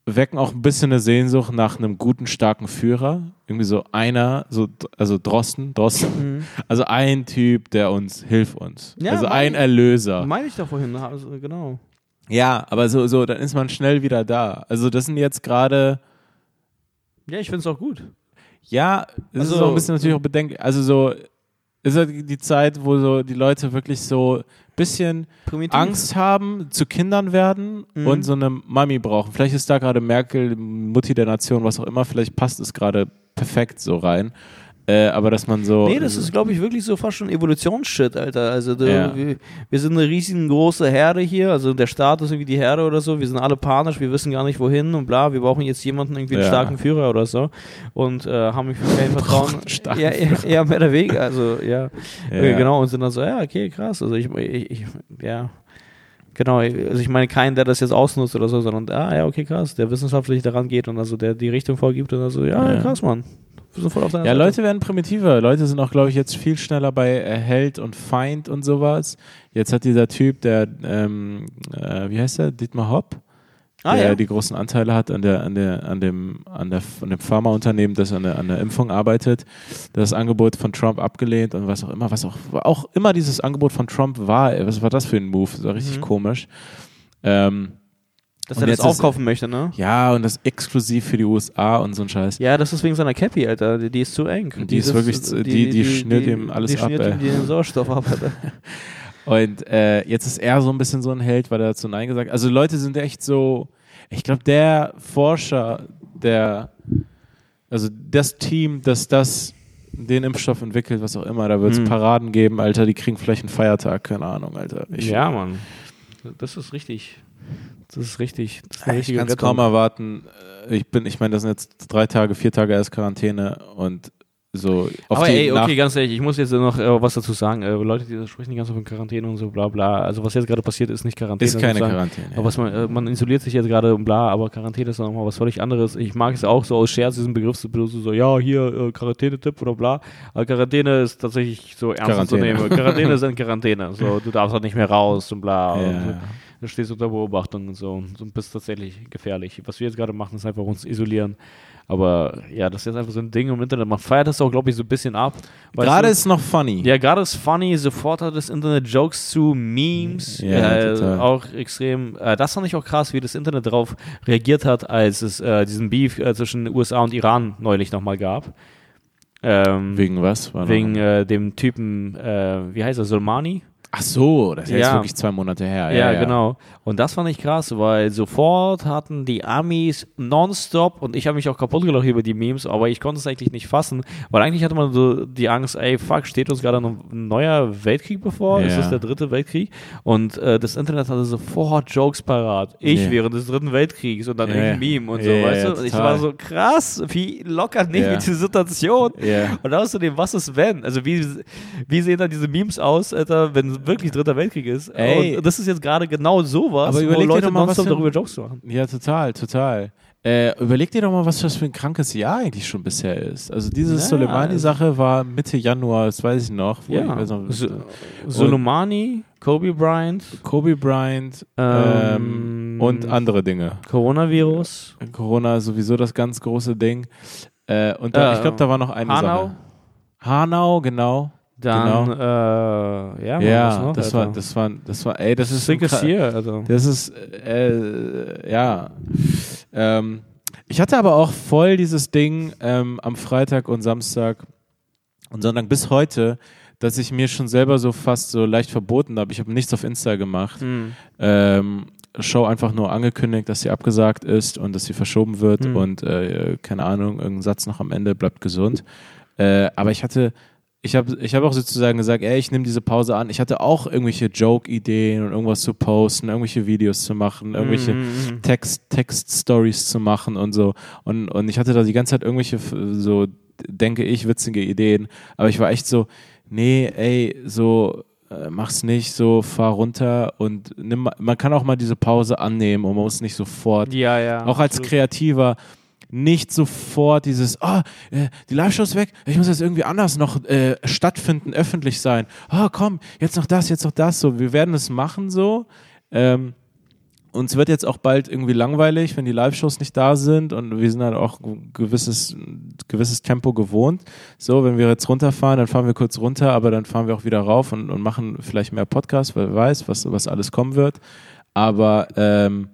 wecken auch ein bisschen eine Sehnsucht nach einem guten, starken Führer. Irgendwie so einer, so, also Drosten, Drosten. Also ein Typ, der uns, hilft uns. Ja, also ein Erlöser. Meine ich doch vorhin, also, genau. Ja, aber so, so, dann ist man schnell wieder da. Also das sind jetzt gerade, Ja, ich finde es auch gut. ja, es ist Also- auch ein bisschen natürlich auch bedenklich. Also so, ist halt die Zeit, wo so die Leute wirklich so ein bisschen Primitiv. Angst haben, zu Kindern werden Mhm. und so eine Mami brauchen. Vielleicht ist da gerade Merkel, Mutti der Nation, was auch immer, vielleicht passt es gerade perfekt so rein. Äh, aber dass man so. Nee, das ist, glaube ich, wirklich so fast schon Evolutionsshit, Alter. Also du, Ja. wir, wir sind eine riesengroße Herde hier, also der Staat ist irgendwie die Herde oder so, wir sind alle panisch, wir wissen gar nicht wohin und bla, wir brauchen jetzt jemanden, irgendwie einen Ja. starken Führer oder so und äh, haben kein Vertrauen. ja, ja, ja, mehr der Weg, also ja. Ja. Äh, Genau, und sind dann so, ja, okay, krass, also ich, ich, ich ja. Genau, also ich meine keinen, der das jetzt ausnutzt oder so, sondern, ah ja, okay, krass, der wissenschaftlich daran geht und also der die Richtung vorgibt und also, ja, Ja. krass, Mann. Voll auf deiner Ja, Seite. Leute werden primitiver. Leute sind auch, glaube ich, jetzt viel schneller bei Held und Feind und sowas. Jetzt hat dieser Typ, der, ähm, äh, wie heißt der? Dietmar Hopp? ah, der ja. die großen Anteile hat an der, an der, an dem, an der, an dem Pharmaunternehmen, das an der, an der Impfung arbeitet, das Angebot von Trump abgelehnt und was auch immer, was auch, auch immer dieses Angebot von Trump war, was war das für ein Move? Das war richtig Mhm. komisch. Ähm, Dass und er das ist- aufkaufen möchte, ne? ja, und das exklusiv für die USA und so ein Scheiß. Ja, das ist wegen seiner Cappy, Alter. Die, die ist zu eng. Die ist wirklich zu- die- die schnürt ihm alles die ab, schnürt ey. ihm den Sauerstoff ab, Alter. Und äh, jetzt ist er so ein bisschen so ein Held, weil er dazu Nein gesagt hat. Also Leute sind echt so, ich glaube, der Forscher, der, also das Team, das das, den Impfstoff entwickelt, was auch immer, da wird es Hm. Paraden geben, Alter, die kriegen vielleicht einen Feiertag, keine Ahnung, Alter. Ich, ja, Mann. Das ist richtig. Das ist richtig. Das ist eine ich kann es kaum erwarten. Äh, Ich bin, ich meine, das sind jetzt drei Tage, vier Tage erst Quarantäne und so Aber ey, okay, ganz ehrlich, ich muss jetzt noch äh, was dazu sagen. Äh, Leute, die sprechen die ganze Zeit von Quarantäne und so, bla bla. Also was jetzt gerade passiert, ist nicht Quarantäne. ist keine sozusagen. Quarantäne. Aber was man, äh, man isoliert sich jetzt gerade und bla, aber Quarantäne ist dann nochmal was völlig anderes. Ich mag es auch so aus Scherz, diesen Begriff zu benutzen, so, ja, hier, äh, Quarantäne-Tipp oder bla. Aber Quarantäne ist tatsächlich so ernst zu Quarantäne. nehmen. Quarantäne ist in Quarantäne. So, du darfst halt nicht mehr raus und bla. Ja, Und, ja. Du stehst unter Beobachtung und so und du bist tatsächlich gefährlich. Was wir jetzt gerade machen, ist einfach uns isolieren. Aber ja, das ist jetzt einfach so ein Ding im Internet. Man feiert das auch, glaube ich, so ein bisschen ab. Gerade du? ist noch funny. Ja, gerade ist funny, sofort hat das Internet Jokes zu, Memes, Ja, äh, auch extrem. Äh, das fand ich auch krass, wie das Internet darauf reagiert hat, als es äh, diesen Beef äh, zwischen USA und Iran neulich nochmal gab. Ähm, Wegen was? Wegen äh, dem Typen, äh, wie heißt er, Solmani? Ach so, das ist jetzt Ja. wirklich zwei Monate her. Ja, genau. Und das fand ich krass, weil sofort hatten die Amis nonstop und ich habe mich auch kaputt gelacht über die Memes, aber ich konnte es eigentlich nicht fassen, weil eigentlich hatte man so die Angst, ey, fuck, steht uns gerade ein neuer Weltkrieg bevor? Ist Ja. das der dritte Weltkrieg? Und äh, das Internet hatte sofort Jokes parat. Ich Ja. während des dritten Weltkriegs und dann Ja. irgendein Meme und so, Ja, weißt ja, du? Und ich war so krass, wie locker nehme Ja. ich die Situation. Ja. Und außerdem, was ist wenn? Also wie, wie sehen dann diese Memes aus, Alter, wenn wirklich dritter Weltkrieg ist? Ey. Und das ist jetzt gerade genau sowas, Aber wo überleg dir Leute mal, was nonstop darüber Jokes machen. Ja, total, total. Äh, überleg dir doch mal, was das für ein krankes Jahr eigentlich schon bisher ist. Also diese Ja, Soleimani-Sache war Mitte Januar, das weiß ich noch. Wo ich noch So, Soleimani, Kobe Bryant, Kobe Bryant ähm, Ähm, und andere Dinge. Coronavirus, Corona ist sowieso das ganz große Ding. Äh, und da, Äh, ich glaube, da war noch eine Hanau, Sache. Hanau, genau. Dann, Genau. äh, ja, ja, noch, das war, das war, das war, ey, das ist kra- here, also. Das ist, äh, ja. Ähm, ich hatte aber auch voll dieses Ding ähm, am Freitag und Samstag und Sonntag bis heute, dass ich mir schon selber so fast so leicht verboten habe. Ich habe nichts auf Insta gemacht. Hm. Ähm, Show einfach nur angekündigt, dass sie abgesagt ist und dass sie verschoben wird Hm. und äh, keine Ahnung, irgendein Satz noch am Ende bleibt gesund. Äh, aber ich hatte, ich habe ich hab auch sozusagen gesagt, ey, ich nehme diese Pause an. Ich hatte auch irgendwelche Joke-Ideen und irgendwas zu posten, irgendwelche Videos zu machen, irgendwelche Mhm. Text, Text-Stories zu machen und so. Und, und ich hatte da die ganze Zeit irgendwelche, so, denke ich, witzige Ideen. Aber ich war echt so, nee, ey, so, äh, mach's nicht, so, fahr runter und nimm, man kann auch mal diese Pause annehmen und man muss nicht sofort, Ja, ja. auch als absolut. Kreativer, nicht sofort dieses, ah, äh, die Live-Show ist weg, ich muss jetzt irgendwie anders noch äh, stattfinden, öffentlich sein. Ah, komm, jetzt noch das, jetzt noch das, so, wir werden es machen, so. Ähm, uns wird jetzt auch bald irgendwie langweilig, wenn die Live-Shows nicht da sind und wir sind halt auch gewisses, gewisses Tempo gewohnt. So, wenn wir jetzt runterfahren, dann fahren wir kurz runter, aber dann fahren wir auch wieder rauf und, und machen vielleicht mehr Podcasts, weil wer weiß, was, was alles kommen wird. Aber, ähm,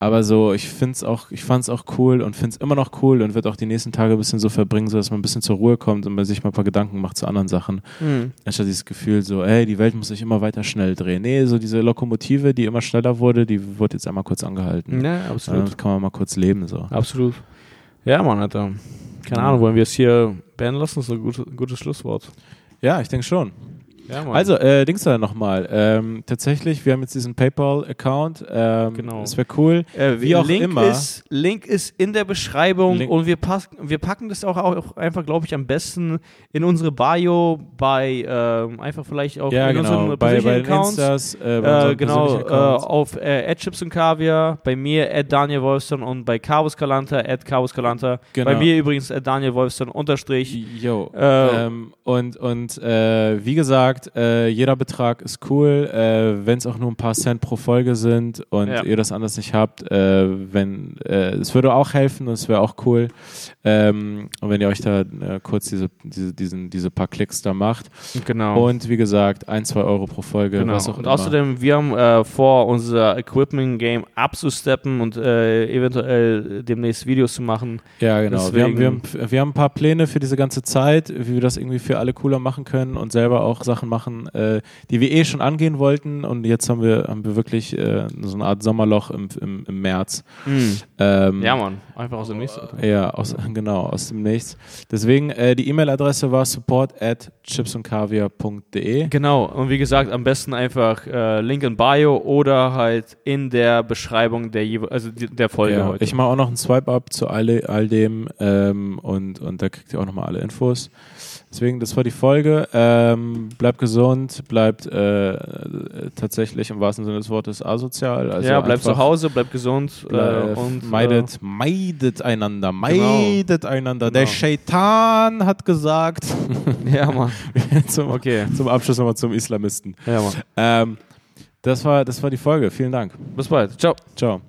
aber so, ich find's auch, ich fand's auch cool und find's immer noch cool und wird auch die nächsten Tage ein bisschen so verbringen, so dass man ein bisschen zur Ruhe kommt und man sich mal ein paar Gedanken macht zu anderen Sachen. Hm. Anstatt dieses Gefühl so, ey, die Welt muss sich immer weiter schnell drehen. Nee, so diese Lokomotive, die immer schneller wurde, die wurde jetzt einmal kurz angehalten. Ja, absolut. das kann man mal kurz leben so. Absolut. Ja, Mann, Alter. Keine Ahnung, wollen wir es hier beenden lassen? Ist ein gutes, gutes Schlusswort. Ja, ich denke schon. Ja. Also, äh, Dings da nochmal. Ähm, tatsächlich, wir haben jetzt diesen PayPal-Account. Ähm, Genau. Das wäre cool. Äh, wie auch Link immer. Ist, Link ist in der Beschreibung Link- und wir, pass, wir packen das auch, auch einfach, glaube ich, am besten in unsere Bio bei ähm, einfach vielleicht auch Ja, in genau. unseren Bei, bei Accounts. Instas, äh, bei Äh, unseren genau, äh, auf äh, Chips und Kaviar, bei mir at Daniel Wolfson und bei Carvus Galanta at Carvus Galanta. Genau. Bei mir übrigens at Daniel Wolfson unterstrich. Jo. Äh, ähm, und und äh, wie gesagt, äh, jeder Betrag ist cool, äh, wenn es auch nur ein paar Cent pro Folge sind und Ja. ihr das anders nicht habt. Äh, wenn äh, es würde auch helfen und es wäre auch cool. Ähm, und wenn ihr euch da äh, kurz diese, diese, diesen, diese paar Klicks da macht. Genau. Und wie gesagt, ein, zwei Euro pro Folge, Genau. Und immer. außerdem, wir haben äh, vor, unser Equipment-Game abzusteppen und eventuell demnächst Videos zu machen. Ja, genau. Wir haben, wir, haben, wir haben ein paar Pläne für diese ganze Zeit, wie wir das irgendwie für alle cooler machen können und selber auch Sachen machen, äh, die wir eh schon angehen wollten. Und jetzt haben wir, haben wir wirklich äh, so eine Art Sommerloch im, im, im März. Ähm, Ja, Mann. Einfach aus dem Nächsten. Ja, aus, genau, aus dem Nichts. Deswegen, äh, die E-Mail-Adresse war support at chipsundkaviar.de. Genau, und wie gesagt, am besten einfach äh, Link in Bio oder halt in der Beschreibung der, also der Folge Ja, heute. ich mache auch noch einen Swipe-Up zu alle, all dem ähm, und, und da kriegt ihr auch nochmal alle Infos. Deswegen, das war die Folge. Ähm, bleibt gesund, bleibt äh, tatsächlich im wahrsten Sinne des Wortes asozial. Also ja, bleibt zu Hause, bleibt gesund äh, und meidet, meidet einander, meidet einander. Der Genau. Shaitan hat gesagt. Äh, ja, Mann. zum, Okay. zum Abschluss nochmal zum Islamisten. Ja, Mann. Ähm, das, war, das war die Folge. Vielen Dank. Bis bald. Ciao. Ciao.